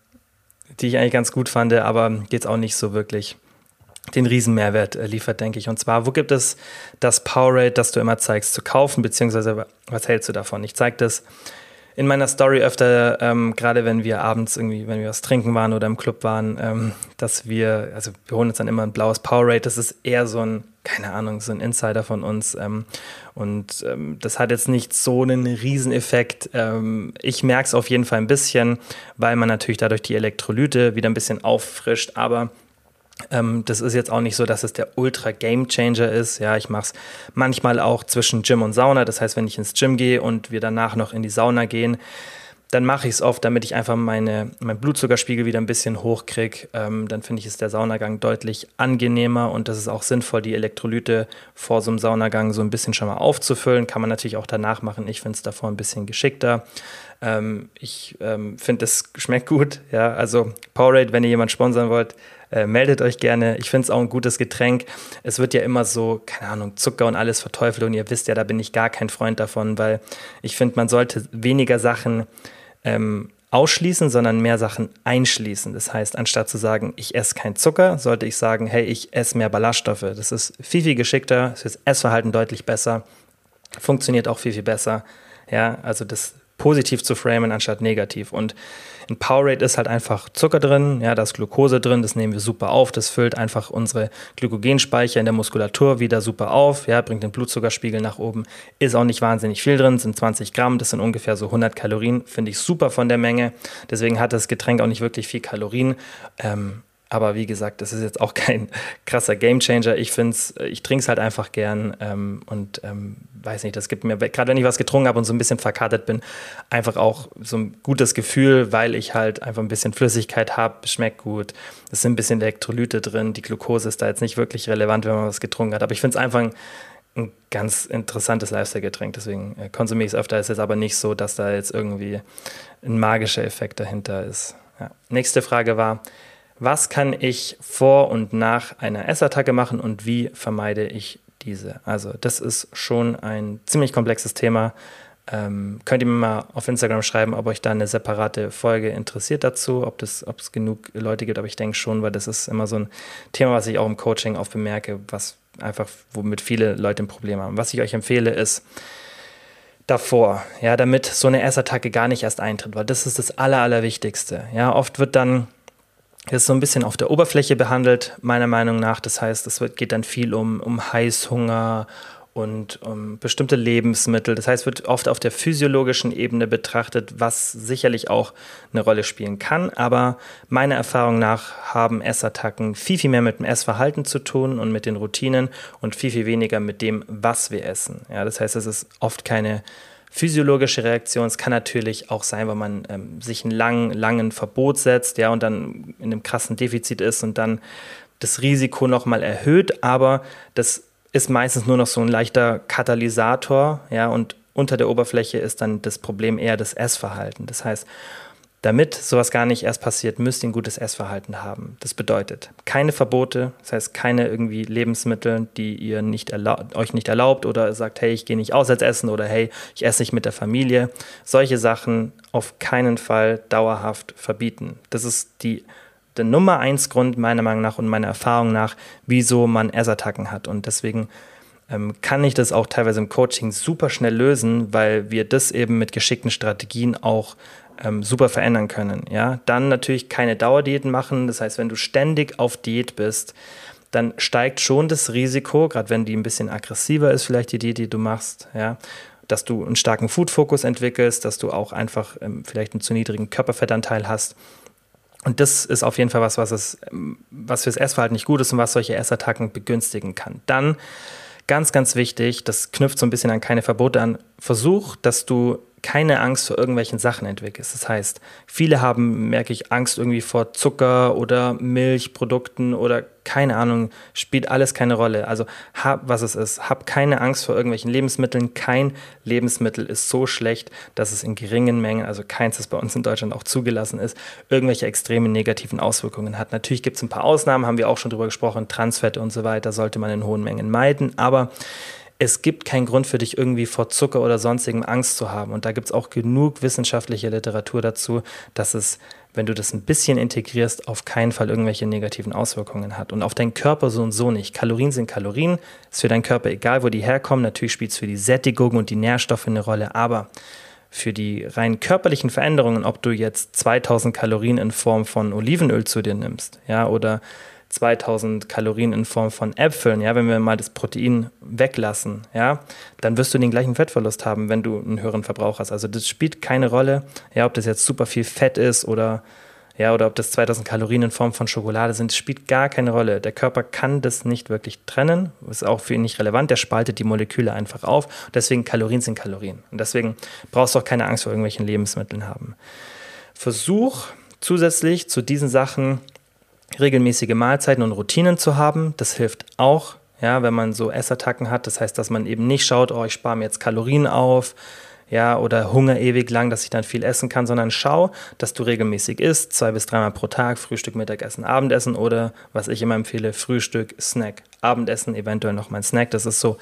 die ich eigentlich ganz gut fand, aber geht auch nicht so wirklich den Riesenmehrwert äh, liefert, denke ich. Und zwar, wo gibt es das Powerade, das du immer zeigst, zu kaufen, beziehungsweise was hältst du davon? Ich zeige das in meiner Story öfter, ähm, gerade wenn wir abends irgendwie, wenn wir was trinken waren oder im Club waren, ähm, dass wir, also wir holen uns dann immer ein blaues Powerade. Das ist eher so ein, keine Ahnung, so ein Insider von uns. Ähm, und ähm, das hat jetzt nicht so einen Rieseneffekt. Ähm, ich merke es auf jeden Fall ein bisschen, weil man natürlich dadurch die Elektrolyte wieder ein bisschen auffrischt, aber Ähm, das ist jetzt auch nicht so, dass es der Ultra Game Changer ist. Ja, ich mache es manchmal auch zwischen Gym und Sauna. Das heißt, wenn ich ins Gym gehe und wir danach noch in die Sauna gehen, dann mache ich es oft, damit ich einfach meine, meinen Blutzuckerspiegel wieder ein bisschen hochkriege. Ähm, dann finde ich, ist der Saunagang deutlich angenehmer und das ist auch sinnvoll, die Elektrolyte vor so einem Saunagang so ein bisschen schon mal aufzufüllen. Kann man natürlich auch danach machen. Ich finde es davor ein bisschen geschickter. Ähm, ich ähm, finde, es schmeckt gut. Ja, also Powerade, wenn ihr jemand sponsern wollt, äh, meldet euch gerne. Ich finde es auch ein gutes Getränk. Es wird ja immer so, keine Ahnung, Zucker und alles verteufelt und ihr wisst ja, da bin ich gar kein Freund davon, weil ich finde, man sollte weniger Sachen ähm, ausschließen, sondern mehr Sachen einschließen. Das heißt, anstatt zu sagen, ich esse kein Zucker, sollte ich sagen, hey, ich esse mehr Ballaststoffe. Das ist viel, viel geschickter, ist fürs Essverhalten deutlich besser, funktioniert auch viel, viel besser. Ja, also das positiv zu framen anstatt negativ. Und in Powerade ist halt einfach Zucker drin, ja, da ist Glucose drin, das nehmen wir super auf, das füllt einfach unsere Glykogenspeicher in der Muskulatur wieder super auf, ja, bringt den Blutzuckerspiegel nach oben, ist auch nicht wahnsinnig viel drin, sind 20 Gramm, das sind ungefähr so 100 Kalorien, finde ich super von der Menge, deswegen hat das Getränk auch nicht wirklich viel Kalorien, ähm, aber wie gesagt, das ist jetzt auch kein krasser Gamechanger. Ich finde es, ich trinke es halt einfach gern ähm, und ähm, weiß nicht, das gibt mir, gerade wenn ich was getrunken habe und so ein bisschen verkatert bin, einfach auch so ein gutes Gefühl, weil ich halt einfach ein bisschen Flüssigkeit habe, schmeckt gut. Es sind ein bisschen Elektrolyte drin. Die Glucose ist da jetzt nicht wirklich relevant, wenn man was getrunken hat. Aber ich finde es einfach ein, ganz interessantes Lifestyle-Getränk. Deswegen äh, konsumiere ich es öfter. Es ist aber nicht so, dass da jetzt irgendwie ein magischer Effekt dahinter ist. Ja. Nächste Frage war, was kann ich vor und nach einer Essattacke machen und wie vermeide ich diese? Also das ist schon ein ziemlich komplexes Thema. Ähm, könnt ihr mir mal auf Instagram schreiben, ob euch da eine separate Folge interessiert dazu, ob, es genug Leute gibt, aber ich denke schon, weil das ist immer so ein Thema, was ich auch im Coaching oft bemerke, was einfach, womit viele Leute ein Problem haben. Was ich euch empfehle, ist davor, ja, damit so eine Essattacke gar nicht erst eintritt, weil das ist das Aller, Allerwichtigste. Ja, oft wird dann ist so ein bisschen auf der Oberfläche behandelt, meiner Meinung nach. Das heißt, es geht dann viel um, um Heißhunger und um bestimmte Lebensmittel. Das heißt, wird oft auf der physiologischen Ebene betrachtet, was sicherlich auch eine Rolle spielen kann. Aber meiner Erfahrung nach haben Essattacken viel, viel mehr mit dem Essverhalten zu tun und mit den Routinen und viel, viel weniger mit dem, was wir essen. Ja, das heißt, es ist oft keine physiologische Reaktion. Es kann natürlich auch sein, wenn man ähm, sich einen langen, langen Verbot setzt, ja, und dann in einem krassen Defizit ist und dann das Risiko nochmal erhöht, aber das ist meistens nur noch so ein leichter Katalysator, ja, und unter der Oberfläche ist dann das Problem eher das Essverhalten. Das heißt, damit sowas gar nicht erst passiert, müsst ihr ein gutes Essverhalten haben. Das bedeutet keine Verbote, das heißt keine irgendwie Lebensmittel, die ihr nicht euch nicht erlaubt oder sagt, hey, ich gehe nicht auswärts essen oder hey, ich esse nicht mit der Familie. Solche Sachen auf keinen Fall dauerhaft verbieten. Das ist die der Nummer eins Grund meiner Meinung nach und meiner Erfahrung nach, wieso man Essattacken hat. Und deswegen ähm, kann ich das auch teilweise im Coaching super schnell lösen, weil wir das eben mit geschickten Strategien auch ähm, super verändern können. Ja? Dann natürlich keine Dauerdiäten machen. Das heißt, wenn du ständig auf Diät bist, dann steigt schon das Risiko, gerade wenn die ein bisschen aggressiver ist, vielleicht die Diät, die du machst, ja, dass du einen starken Food-Fokus entwickelst, dass du auch einfach ähm, vielleicht einen zu niedrigen Körperfettanteil hast. Und das ist auf jeden Fall was, was, es, ähm, was fürs Essverhalten nicht gut ist und was solche Essattacken begünstigen kann. Dann ganz, ganz wichtig, das knüpft so ein bisschen an keine Verbote an, versuch, dass du keine Angst vor irgendwelchen Sachen entwickelst. Das heißt, viele haben, merke ich, Angst irgendwie vor Zucker oder Milchprodukten oder keine Ahnung, spielt alles keine Rolle. Also hab, was es ist, hab keine Angst vor irgendwelchen Lebensmitteln. Kein Lebensmittel ist so schlecht, dass es in geringen Mengen, also keins, das bei uns in Deutschland auch zugelassen ist, irgendwelche extremen negativen Auswirkungen hat. Natürlich gibt es ein paar Ausnahmen, haben wir auch schon drüber gesprochen, Transfette und so weiter sollte man in hohen Mengen meiden, aber es gibt keinen Grund für dich irgendwie vor Zucker oder sonstigem Angst zu haben. Und da gibt es auch genug wissenschaftliche Literatur dazu, dass es, wenn du das ein bisschen integrierst, auf keinen Fall irgendwelche negativen Auswirkungen hat. Und auf deinen Körper so und so nicht. Kalorien sind Kalorien, ist für deinen Körper egal, wo die herkommen. Natürlich spielt es für die Sättigung und die Nährstoffe eine Rolle, aber für die rein körperlichen Veränderungen, ob du jetzt 2000 Kalorien in Form von Olivenöl zu dir nimmst, ja, oder 2000 Kalorien in Form von Äpfeln, ja, wenn wir mal das Protein weglassen, ja, dann wirst du den gleichen Fettverlust haben, wenn du einen höheren Verbrauch hast. Also das spielt keine Rolle, ja, ob das jetzt super viel Fett ist oder ja, oder ob das 2000 Kalorien in Form von Schokolade sind, spielt gar keine Rolle. Der Körper kann das nicht wirklich trennen, ist auch für ihn nicht relevant, der spaltet die Moleküle einfach auf. Deswegen Kalorien sind Kalorien. Und deswegen brauchst du auch keine Angst vor irgendwelchen Lebensmitteln haben. Versuch zusätzlich zu diesen Sachen regelmäßige Mahlzeiten und Routinen zu haben. Das hilft auch, ja, wenn man so Essattacken hat. Das heißt, dass man eben nicht schaut, oh, ich spare mir jetzt Kalorien auf, ja, oder Hunger ewig lang, dass ich dann viel essen kann, sondern schau, dass du regelmäßig isst, zwei bis dreimal pro Tag, Frühstück, Mittagessen, Abendessen oder, was ich immer empfehle, Frühstück, Snack, Abendessen, eventuell noch mein Snack. Das ist so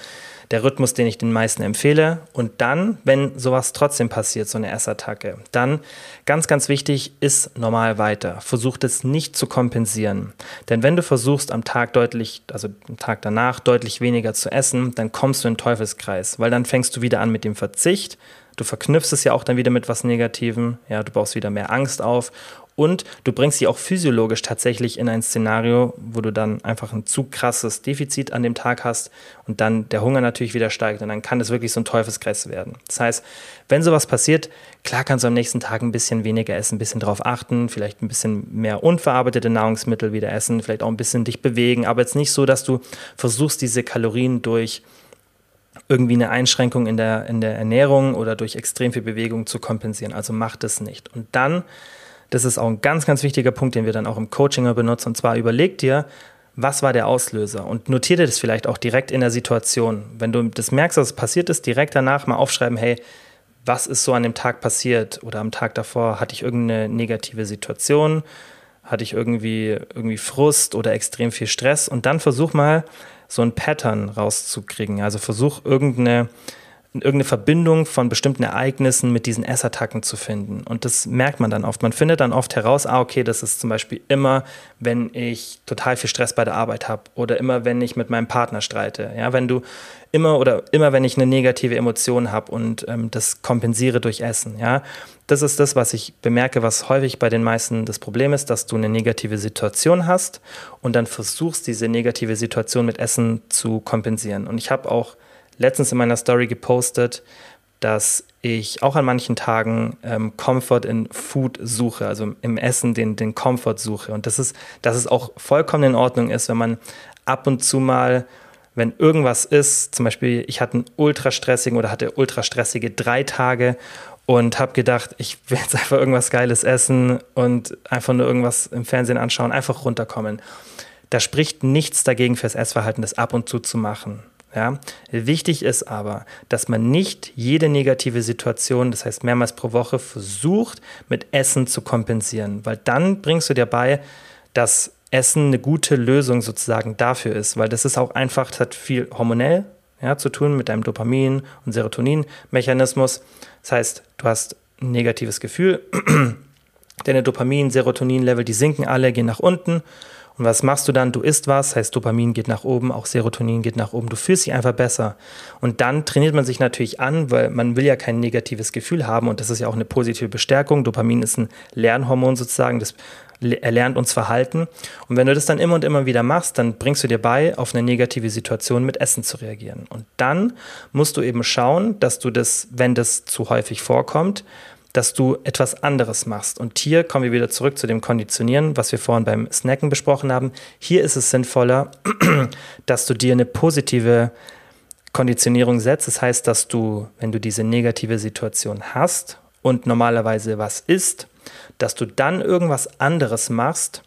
der Rhythmus, den ich den meisten empfehle. Und dann, wenn sowas trotzdem passiert, so eine Essattacke, dann ganz, ganz wichtig, ist normal weiter. Versuch das nicht zu kompensieren. Denn wenn du versuchst, am Tag deutlich, also am Tag danach deutlich weniger zu essen, dann kommst du in den Teufelskreis, weil dann fängst du wieder an mit dem Verzicht. Du verknüpfst es ja auch dann wieder mit was Negativem. Ja, du baust wieder mehr Angst auf und du bringst sie auch physiologisch tatsächlich in ein Szenario, wo du dann einfach ein zu krasses Defizit an dem Tag hast und dann der Hunger natürlich wieder steigt und dann kann das wirklich so ein Teufelskreis werden. Das heißt, wenn sowas passiert, klar kannst du am nächsten Tag ein bisschen weniger essen, ein bisschen drauf achten, vielleicht ein bisschen mehr unverarbeitete Nahrungsmittel wieder essen, vielleicht auch ein bisschen dich bewegen, aber jetzt nicht so, dass du versuchst, diese Kalorien durch irgendwie eine Einschränkung in der, in der Ernährung oder durch extrem viel Bewegung zu kompensieren. Also mach das nicht. Und dann das ist auch ein ganz, ganz wichtiger Punkt, den wir dann auch im Coaching benutzen. Und zwar überleg dir, was war der Auslöser? Und notiere das vielleicht auch direkt in der Situation. Wenn du das merkst, dass es passiert ist, direkt danach mal aufschreiben, hey, was ist so an dem Tag passiert? Oder am Tag davor hatte ich irgendeine negative Situation? Hatte ich irgendwie, irgendwie Frust oder extrem viel Stress? Und dann versuch mal, so ein Pattern rauszukriegen. Also versuch irgendeine irgendeine Verbindung von bestimmten Ereignissen mit diesen Essattacken zu finden. Und das merkt man dann oft. Man findet dann oft heraus, ah, okay, das ist zum Beispiel immer, wenn ich total viel Stress bei der Arbeit habe oder immer, wenn ich mit meinem Partner streite. Ja, wenn du immer oder immer, wenn ich eine negative Emotion habe und ähm, das kompensiere durch Essen. Ja, das ist das, was ich bemerke, was häufig bei den meisten das Problem ist, dass du eine negative Situation hast und dann versuchst, diese negative Situation mit Essen zu kompensieren. Und ich habe auch letztens in meiner Story gepostet, dass ich auch an manchen Tagen ähm, Comfort in Food suche, also im Essen den, den Comfort suche. Und das ist, dass es auch vollkommen in Ordnung ist, wenn man ab und zu mal, wenn irgendwas ist, zum Beispiel ich hatte einen ultra stressigen oder hatte ultra stressige drei Tage und habe gedacht, ich will jetzt einfach irgendwas Geiles essen und einfach nur irgendwas im Fernsehen anschauen, einfach runterkommen. Da spricht nichts dagegen fürs Essverhalten, das ab und zu zu machen. Ja? Wichtig ist aber, dass man nicht jede negative Situation, das heißt mehrmals pro Woche, versucht, mit Essen zu kompensieren, weil dann bringst du dir bei, dass Essen eine gute Lösung sozusagen dafür ist, weil das ist auch einfach, das hat viel hormonell ja, zu tun mit deinem Dopamin- und Serotonin-Mechanismus. Das heißt, du hast ein negatives Gefühl, deine Dopamin-, Serotonin-Level, die sinken alle, gehen nach unten und was machst du dann? Du isst was, heißt Dopamin geht nach oben, auch Serotonin geht nach oben. Du fühlst dich einfach besser. Und dann trainiert man sich natürlich an, weil man will ja kein negatives Gefühl haben und das ist ja auch eine positive Bestärkung. Dopamin ist ein Lernhormon sozusagen, das erlernt uns Verhalten. Und wenn du das dann immer und immer wieder machst, dann bringst du dir bei, auf eine negative Situation mit Essen zu reagieren. Und dann musst du eben schauen, dass du das, wenn das zu häufig vorkommt, dass du etwas anderes machst. Und hier kommen wir wieder zurück zu dem Konditionieren, was wir vorhin beim Snacken besprochen haben. Hier ist es sinnvoller, dass du dir eine positive Konditionierung setzt. Das heißt, dass du, wenn du diese negative Situation hast und normalerweise was isst, dass du dann irgendwas anderes machst,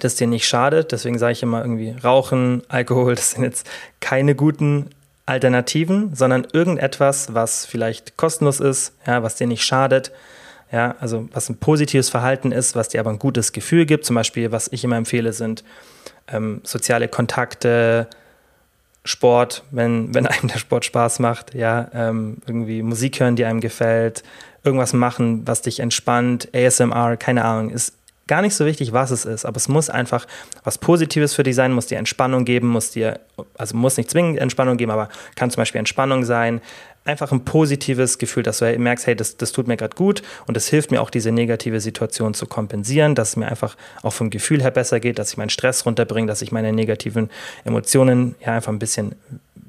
das dir nicht schadet. Deswegen sage ich immer irgendwie Rauchen, Alkohol, das sind jetzt keine guten Alternativen, sondern irgendetwas, was vielleicht kostenlos ist, ja, was dir nicht schadet, ja, also was ein positives Verhalten ist, was dir aber ein gutes Gefühl gibt. Zum Beispiel, was ich immer empfehle, sind ähm, soziale Kontakte, Sport, wenn, wenn einem der Sport Spaß macht, ja, ähm, irgendwie Musik hören, die einem gefällt, irgendwas machen, was dich entspannt, ASMR, keine Ahnung, ist gar nicht so wichtig, was es ist, aber es muss einfach was Positives für dich sein, muss dir Entspannung geben, muss dir, also muss nicht zwingend Entspannung geben, aber kann zum Beispiel Entspannung sein. Einfach ein positives Gefühl, dass du merkst, hey, das, das tut mir gerade gut und es hilft mir auch, diese negative Situation zu kompensieren, dass es mir einfach auch vom Gefühl her besser geht, dass ich meinen Stress runterbringe, dass ich meine negativen Emotionen ja einfach ein bisschen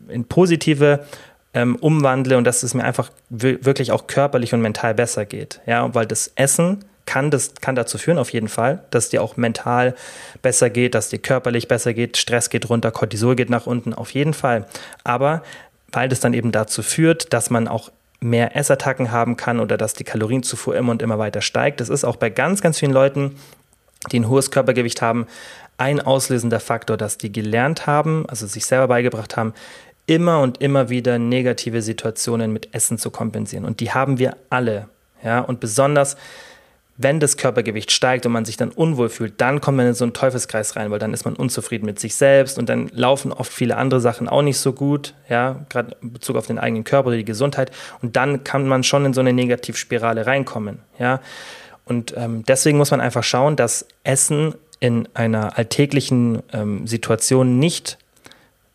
in positive ähm, umwandle und dass es mir einfach wirklich auch körperlich und mental besser geht. Ja, weil das Essen kann das kann dazu führen, auf jeden Fall, dass dir auch mental besser geht, dass dir körperlich besser geht, Stress geht runter, Cortisol geht nach unten, auf jeden Fall. Aber weil das dann eben dazu führt, dass man auch mehr Essattacken haben kann oder dass die Kalorienzufuhr immer und immer weiter steigt. Das ist auch bei ganz, ganz vielen Leuten, die ein hohes Körpergewicht haben, ein auslösender Faktor, dass die gelernt haben, also sich selber beigebracht haben, immer und immer wieder negative Situationen mit Essen zu kompensieren. Und die haben wir alle. Ja, und besonders wenn das Körpergewicht steigt und man sich dann unwohl fühlt, dann kommt man in so einen Teufelskreis rein, weil dann ist man unzufrieden mit sich selbst und dann laufen oft viele andere Sachen auch nicht so gut, ja, gerade in Bezug auf den eigenen Körper oder die Gesundheit. Und dann kann man schon in so eine Negativspirale reinkommen, ja. Und ähm, deswegen muss man einfach schauen, dass Essen in einer alltäglichen ähm, Situation nicht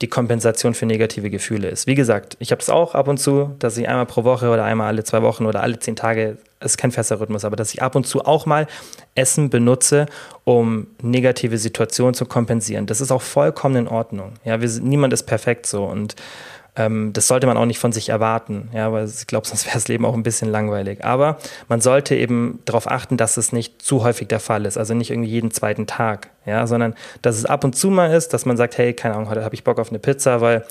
die Kompensation für negative Gefühle ist. Wie gesagt, ich habe es auch ab und zu, dass ich einmal pro Woche oder einmal alle zwei Wochen oder alle zehn Tage, ist kein fester Rhythmus, aber dass ich ab und zu auch mal Essen benutze, um negative Situationen zu kompensieren. Das ist auch vollkommen in Ordnung. Ja, wir, niemand ist perfekt so und ähm, das sollte man auch nicht von sich erwarten, ja, weil ich glaube, sonst wäre das Leben auch ein bisschen langweilig. Aber man sollte eben darauf achten, dass es nicht zu häufig der Fall ist, also nicht irgendwie jeden zweiten Tag, ja, sondern dass es ab und zu mal ist, dass man sagt, hey, keine Ahnung, heute habe ich Bock auf eine Pizza, weil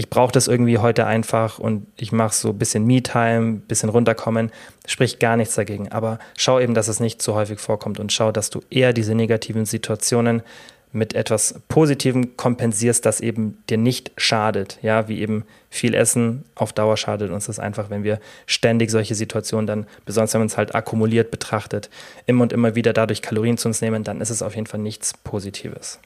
ich brauche das irgendwie heute einfach und ich mache so ein bisschen Me-Time, bisschen runterkommen, spricht gar nichts dagegen. Aber schau eben, dass es nicht zu häufig vorkommt und schau, dass du eher diese negativen Situationen mit etwas Positivem kompensierst, das eben dir nicht schadet. Ja, wie eben viel Essen auf Dauer schadet uns das einfach, wenn wir ständig solche Situationen dann, besonders wenn man es halt akkumuliert betrachtet, immer und immer wieder dadurch Kalorien zu uns nehmen, dann ist es auf jeden Fall nichts Positives.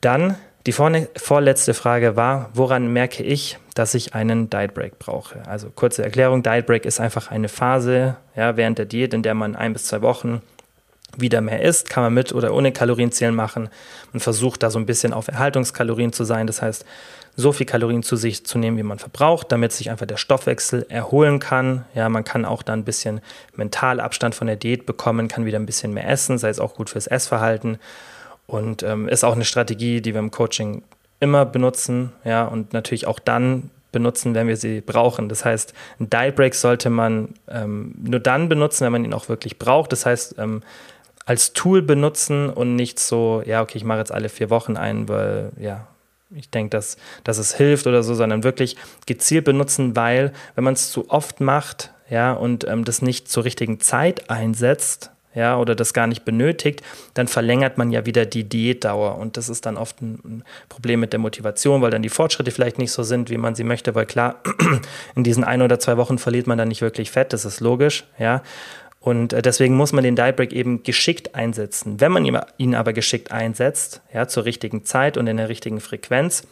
Dann die vorletzte Frage war, woran merke ich, dass ich einen Diet Break brauche? Also kurze Erklärung, Diet Break ist einfach eine Phase ja, während der Diät, in der man ein bis zwei Wochen wieder mehr isst, kann man mit oder ohne Kalorienzählen machen. Man versucht da so ein bisschen auf Erhaltungskalorien zu sein. Das heißt, so viel Kalorien zu sich zu nehmen, wie man verbraucht, damit sich einfach der Stoffwechsel erholen kann. Ja, man kann auch da ein bisschen mental Abstand von der Diät bekommen, kann wieder ein bisschen mehr essen, sei es auch gut fürs Essverhalten. Und ähm, ist auch eine Strategie, die wir im Coaching immer benutzen. Ja, und natürlich auch dann benutzen, wenn wir sie brauchen. Das heißt, ein Diet Break sollte man ähm, nur dann benutzen, wenn man ihn auch wirklich braucht. Das heißt, ähm, als Tool benutzen und nicht so, ja, okay, ich mache jetzt alle vier Wochen ein, weil, ja, ich denke, dass, dass es hilft oder so, sondern wirklich gezielt benutzen, weil, wenn man es zu oft macht, ja, und ähm, das nicht zur richtigen Zeit einsetzt, ja, oder das gar nicht benötigt, dann verlängert man ja wieder die Diätdauer. Und das ist dann oft ein Problem mit der Motivation, weil dann die Fortschritte vielleicht nicht so sind, wie man sie möchte, weil klar, in diesen ein oder zwei Wochen verliert man dann nicht wirklich Fett, das ist logisch, ja. Und äh, deswegen muss man den Diet Break eben geschickt einsetzen. Wenn man ihn aber geschickt einsetzt, ja, zur richtigen Zeit und in der richtigen Frequenz,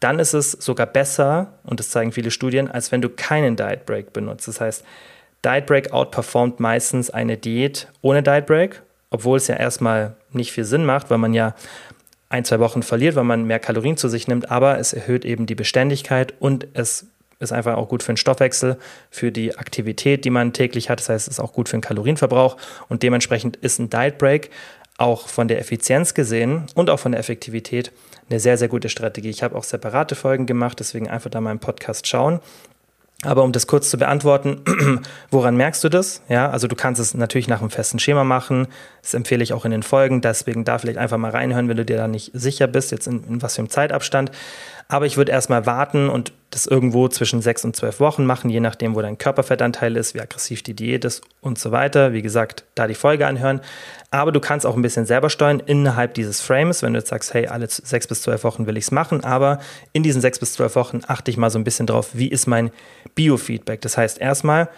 dann ist es sogar besser, und das zeigen viele Studien, als wenn du keinen Diet Break benutzt. Das heißt, Diet Break outperformt meistens eine Diät ohne Diet Break, obwohl es ja erstmal nicht viel Sinn macht, weil man ja ein, zwei Wochen verliert, weil man mehr Kalorien zu sich nimmt, aber es erhöht eben die Beständigkeit und es ist einfach auch gut für den Stoffwechsel, für die Aktivität, die man täglich hat. Das heißt, es ist auch gut für den Kalorienverbrauch und dementsprechend ist ein Diet Break auch von der Effizienz gesehen und auch von der Effektivität eine sehr, sehr gute Strategie. Ich habe auch separate Folgen gemacht, deswegen einfach da mal im Podcast schauen. Aber um das kurz zu beantworten, woran merkst du das? Ja, also du kannst es natürlich nach einem festen Schema machen. Das empfehle ich auch in den Folgen. Deswegen da vielleicht einfach mal reinhören, wenn du dir da nicht sicher bist, jetzt in, in was für einem Zeitabstand. Aber ich würde erstmal warten und das irgendwo zwischen sechs und zwölf Wochen machen, je nachdem, wo dein Körperfettanteil ist, wie aggressiv die Diät ist und so weiter. Wie gesagt, da die Folge anhören. Aber du kannst auch ein bisschen selber steuern innerhalb dieses Frames, wenn du jetzt sagst, hey, alle sechs bis zwölf Wochen will ich es machen. Aber in diesen sechs bis zwölf Wochen achte ich mal so ein bisschen drauf, wie ist mein Biofeedback. Das heißt, erstmal,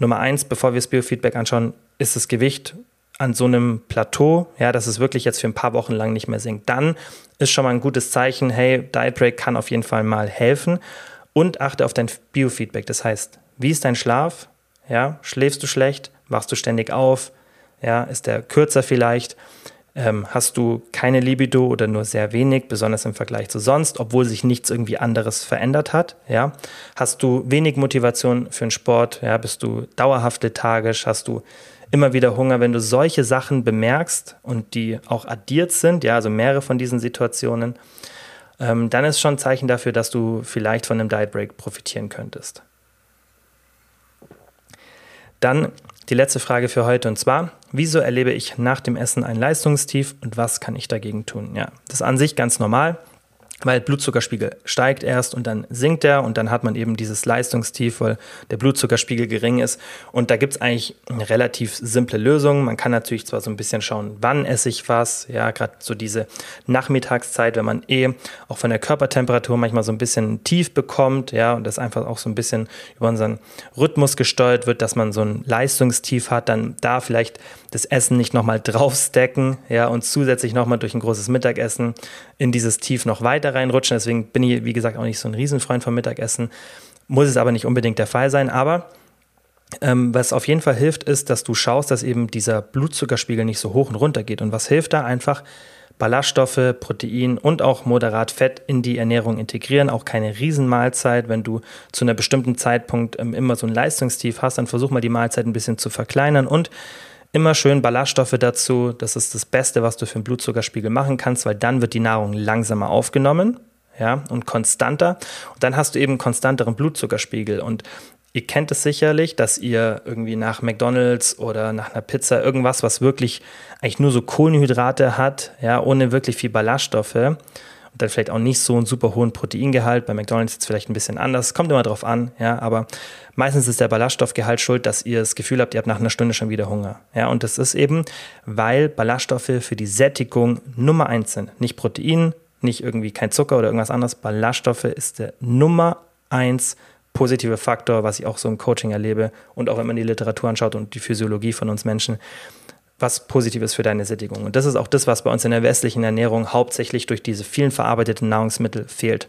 Nummer eins, bevor wir das Biofeedback anschauen, ist das Gewicht an so einem Plateau, ja, dass es wirklich jetzt für ein paar Wochen lang nicht mehr sinkt, dann ist schon mal ein gutes Zeichen, hey, Diet Break kann auf jeden Fall mal helfen und achte auf dein Biofeedback. Das heißt, wie ist dein Schlaf? Ja, schläfst du schlecht? Wachst du ständig auf? Ja, ist der kürzer vielleicht? Ähm, hast du keine Libido oder nur sehr wenig, besonders im Vergleich zu sonst, obwohl sich nichts irgendwie anderes verändert hat? Ja, hast du wenig Motivation für den Sport? Ja, bist du dauerhaft lethargisch? Hast du immer wieder Hunger, wenn du solche Sachen bemerkst und die auch addiert sind, ja, also mehrere von diesen Situationen, ähm, dann ist schon ein Zeichen dafür, dass du vielleicht von einem Diet Break profitieren könntest. Dann die letzte Frage für heute und zwar, wieso erlebe ich nach dem Essen ein Leistungstief und was kann ich dagegen tun? Ja, das ist an sich ganz normal weil Blutzuckerspiegel steigt erst und dann sinkt er und dann hat man eben dieses Leistungstief, weil der Blutzuckerspiegel gering ist. Und da gibt es eigentlich eine relativ simple Lösung. Man kann natürlich zwar so ein bisschen schauen, wann esse ich was, ja, gerade so diese Nachmittagszeit, wenn man eh auch von der Körpertemperatur manchmal so ein bisschen tief bekommt, ja, und das einfach auch so ein bisschen über unseren Rhythmus gesteuert wird, dass man so ein Leistungstief hat, dann da vielleicht das Essen nicht nochmal draufstecken, ja, und zusätzlich nochmal durch ein großes Mittagessen in dieses Tief noch weiter reinrutschen. Deswegen bin ich, wie gesagt, auch nicht so ein Riesenfreund vom Mittagessen. Muss es aber nicht unbedingt der Fall sein. Aber ähm, was auf jeden Fall hilft, ist, dass du schaust, dass eben dieser Blutzuckerspiegel nicht so hoch und runter geht. Und was hilft da einfach? Ballaststoffe, Protein und auch moderat Fett in die Ernährung integrieren. Auch keine Riesenmahlzeit. Wenn du zu einer bestimmten Zeitpunkt ähm, immer so ein Leistungstief hast, dann versuch mal die Mahlzeit ein bisschen zu verkleinern und Immer schön Ballaststoffe dazu. Das ist das Beste, was du für den Blutzuckerspiegel machen kannst, weil dann wird die Nahrung langsamer aufgenommen ja, und konstanter. Und dann hast du eben konstanteren Blutzuckerspiegel. Und ihr kennt es sicherlich, dass ihr irgendwie nach McDonalds oder nach einer Pizza irgendwas, was wirklich eigentlich nur so Kohlenhydrate hat, ja, ohne wirklich viel Ballaststoffe, und dann vielleicht auch nicht so einen super hohen Proteingehalt. Bei McDonalds ist es vielleicht ein bisschen anders. Kommt immer drauf an, ja, aber meistens ist der Ballaststoffgehalt schuld, dass ihr das Gefühl habt, ihr habt nach einer Stunde schon wieder Hunger. Ja, und das ist eben, weil Ballaststoffe für die Sättigung Nummer eins sind. Nicht Protein, nicht irgendwie kein Zucker oder irgendwas anderes. Ballaststoffe ist der Nummer eins positive Faktor, was ich auch so im Coaching erlebe und auch wenn man die Literatur anschaut und die Physiologie von uns Menschen was Positives für deine Sättigung. Und das ist auch das, was bei uns in der westlichen Ernährung hauptsächlich durch diese vielen verarbeiteten Nahrungsmittel fehlt.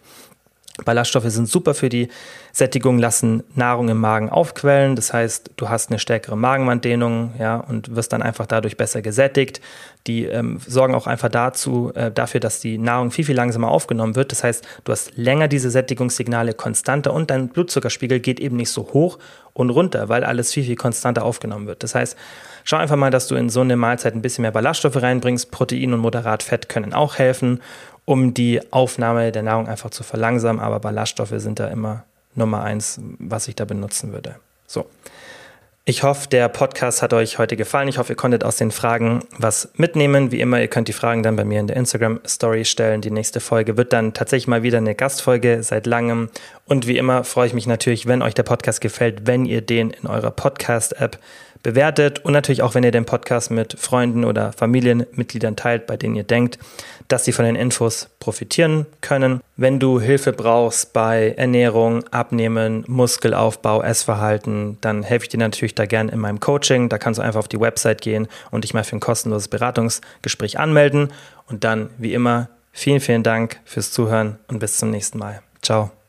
Ballaststoffe sind super für die Sättigung, lassen Nahrung im Magen aufquellen. Das heißt, du hast eine stärkere Magenwanddehnung ja, und wirst dann einfach dadurch besser gesättigt. Die ähm, sorgen auch einfach dazu, äh, dafür, dass die Nahrung viel, viel langsamer aufgenommen wird. Das heißt, du hast länger diese Sättigungssignale konstanter und dein Blutzuckerspiegel geht eben nicht so hoch und runter, weil alles viel, viel konstanter aufgenommen wird. Das heißt, schau einfach mal, dass du in so eine Mahlzeit ein bisschen mehr Ballaststoffe reinbringst. Protein und moderat Fett können auch helfen um die Aufnahme der Nahrung einfach zu verlangsamen. Aber Ballaststoffe sind da immer Nummer eins, was ich da benutzen würde. So. Ich hoffe, der Podcast hat euch heute gefallen. Ich hoffe, ihr konntet aus den Fragen was mitnehmen. Wie immer, ihr könnt die Fragen dann bei mir in der Instagram Story stellen. Die nächste Folge wird dann tatsächlich mal wieder eine Gastfolge seit langem. Und wie immer freue ich mich natürlich, wenn euch der Podcast gefällt, wenn ihr den in eurer Podcast-App bewertet und natürlich auch, wenn ihr den Podcast mit Freunden oder Familienmitgliedern teilt, bei denen ihr denkt, dass sie von den Infos profitieren können. Wenn du Hilfe brauchst bei Ernährung, Abnehmen, Muskelaufbau, Essverhalten, dann helfe ich dir natürlich da gern in meinem Coaching. Da kannst du einfach auf die Website gehen und dich mal für ein kostenloses Beratungsgespräch anmelden. Und dann, wie immer, vielen, vielen Dank fürs Zuhören und bis zum nächsten Mal. Ciao.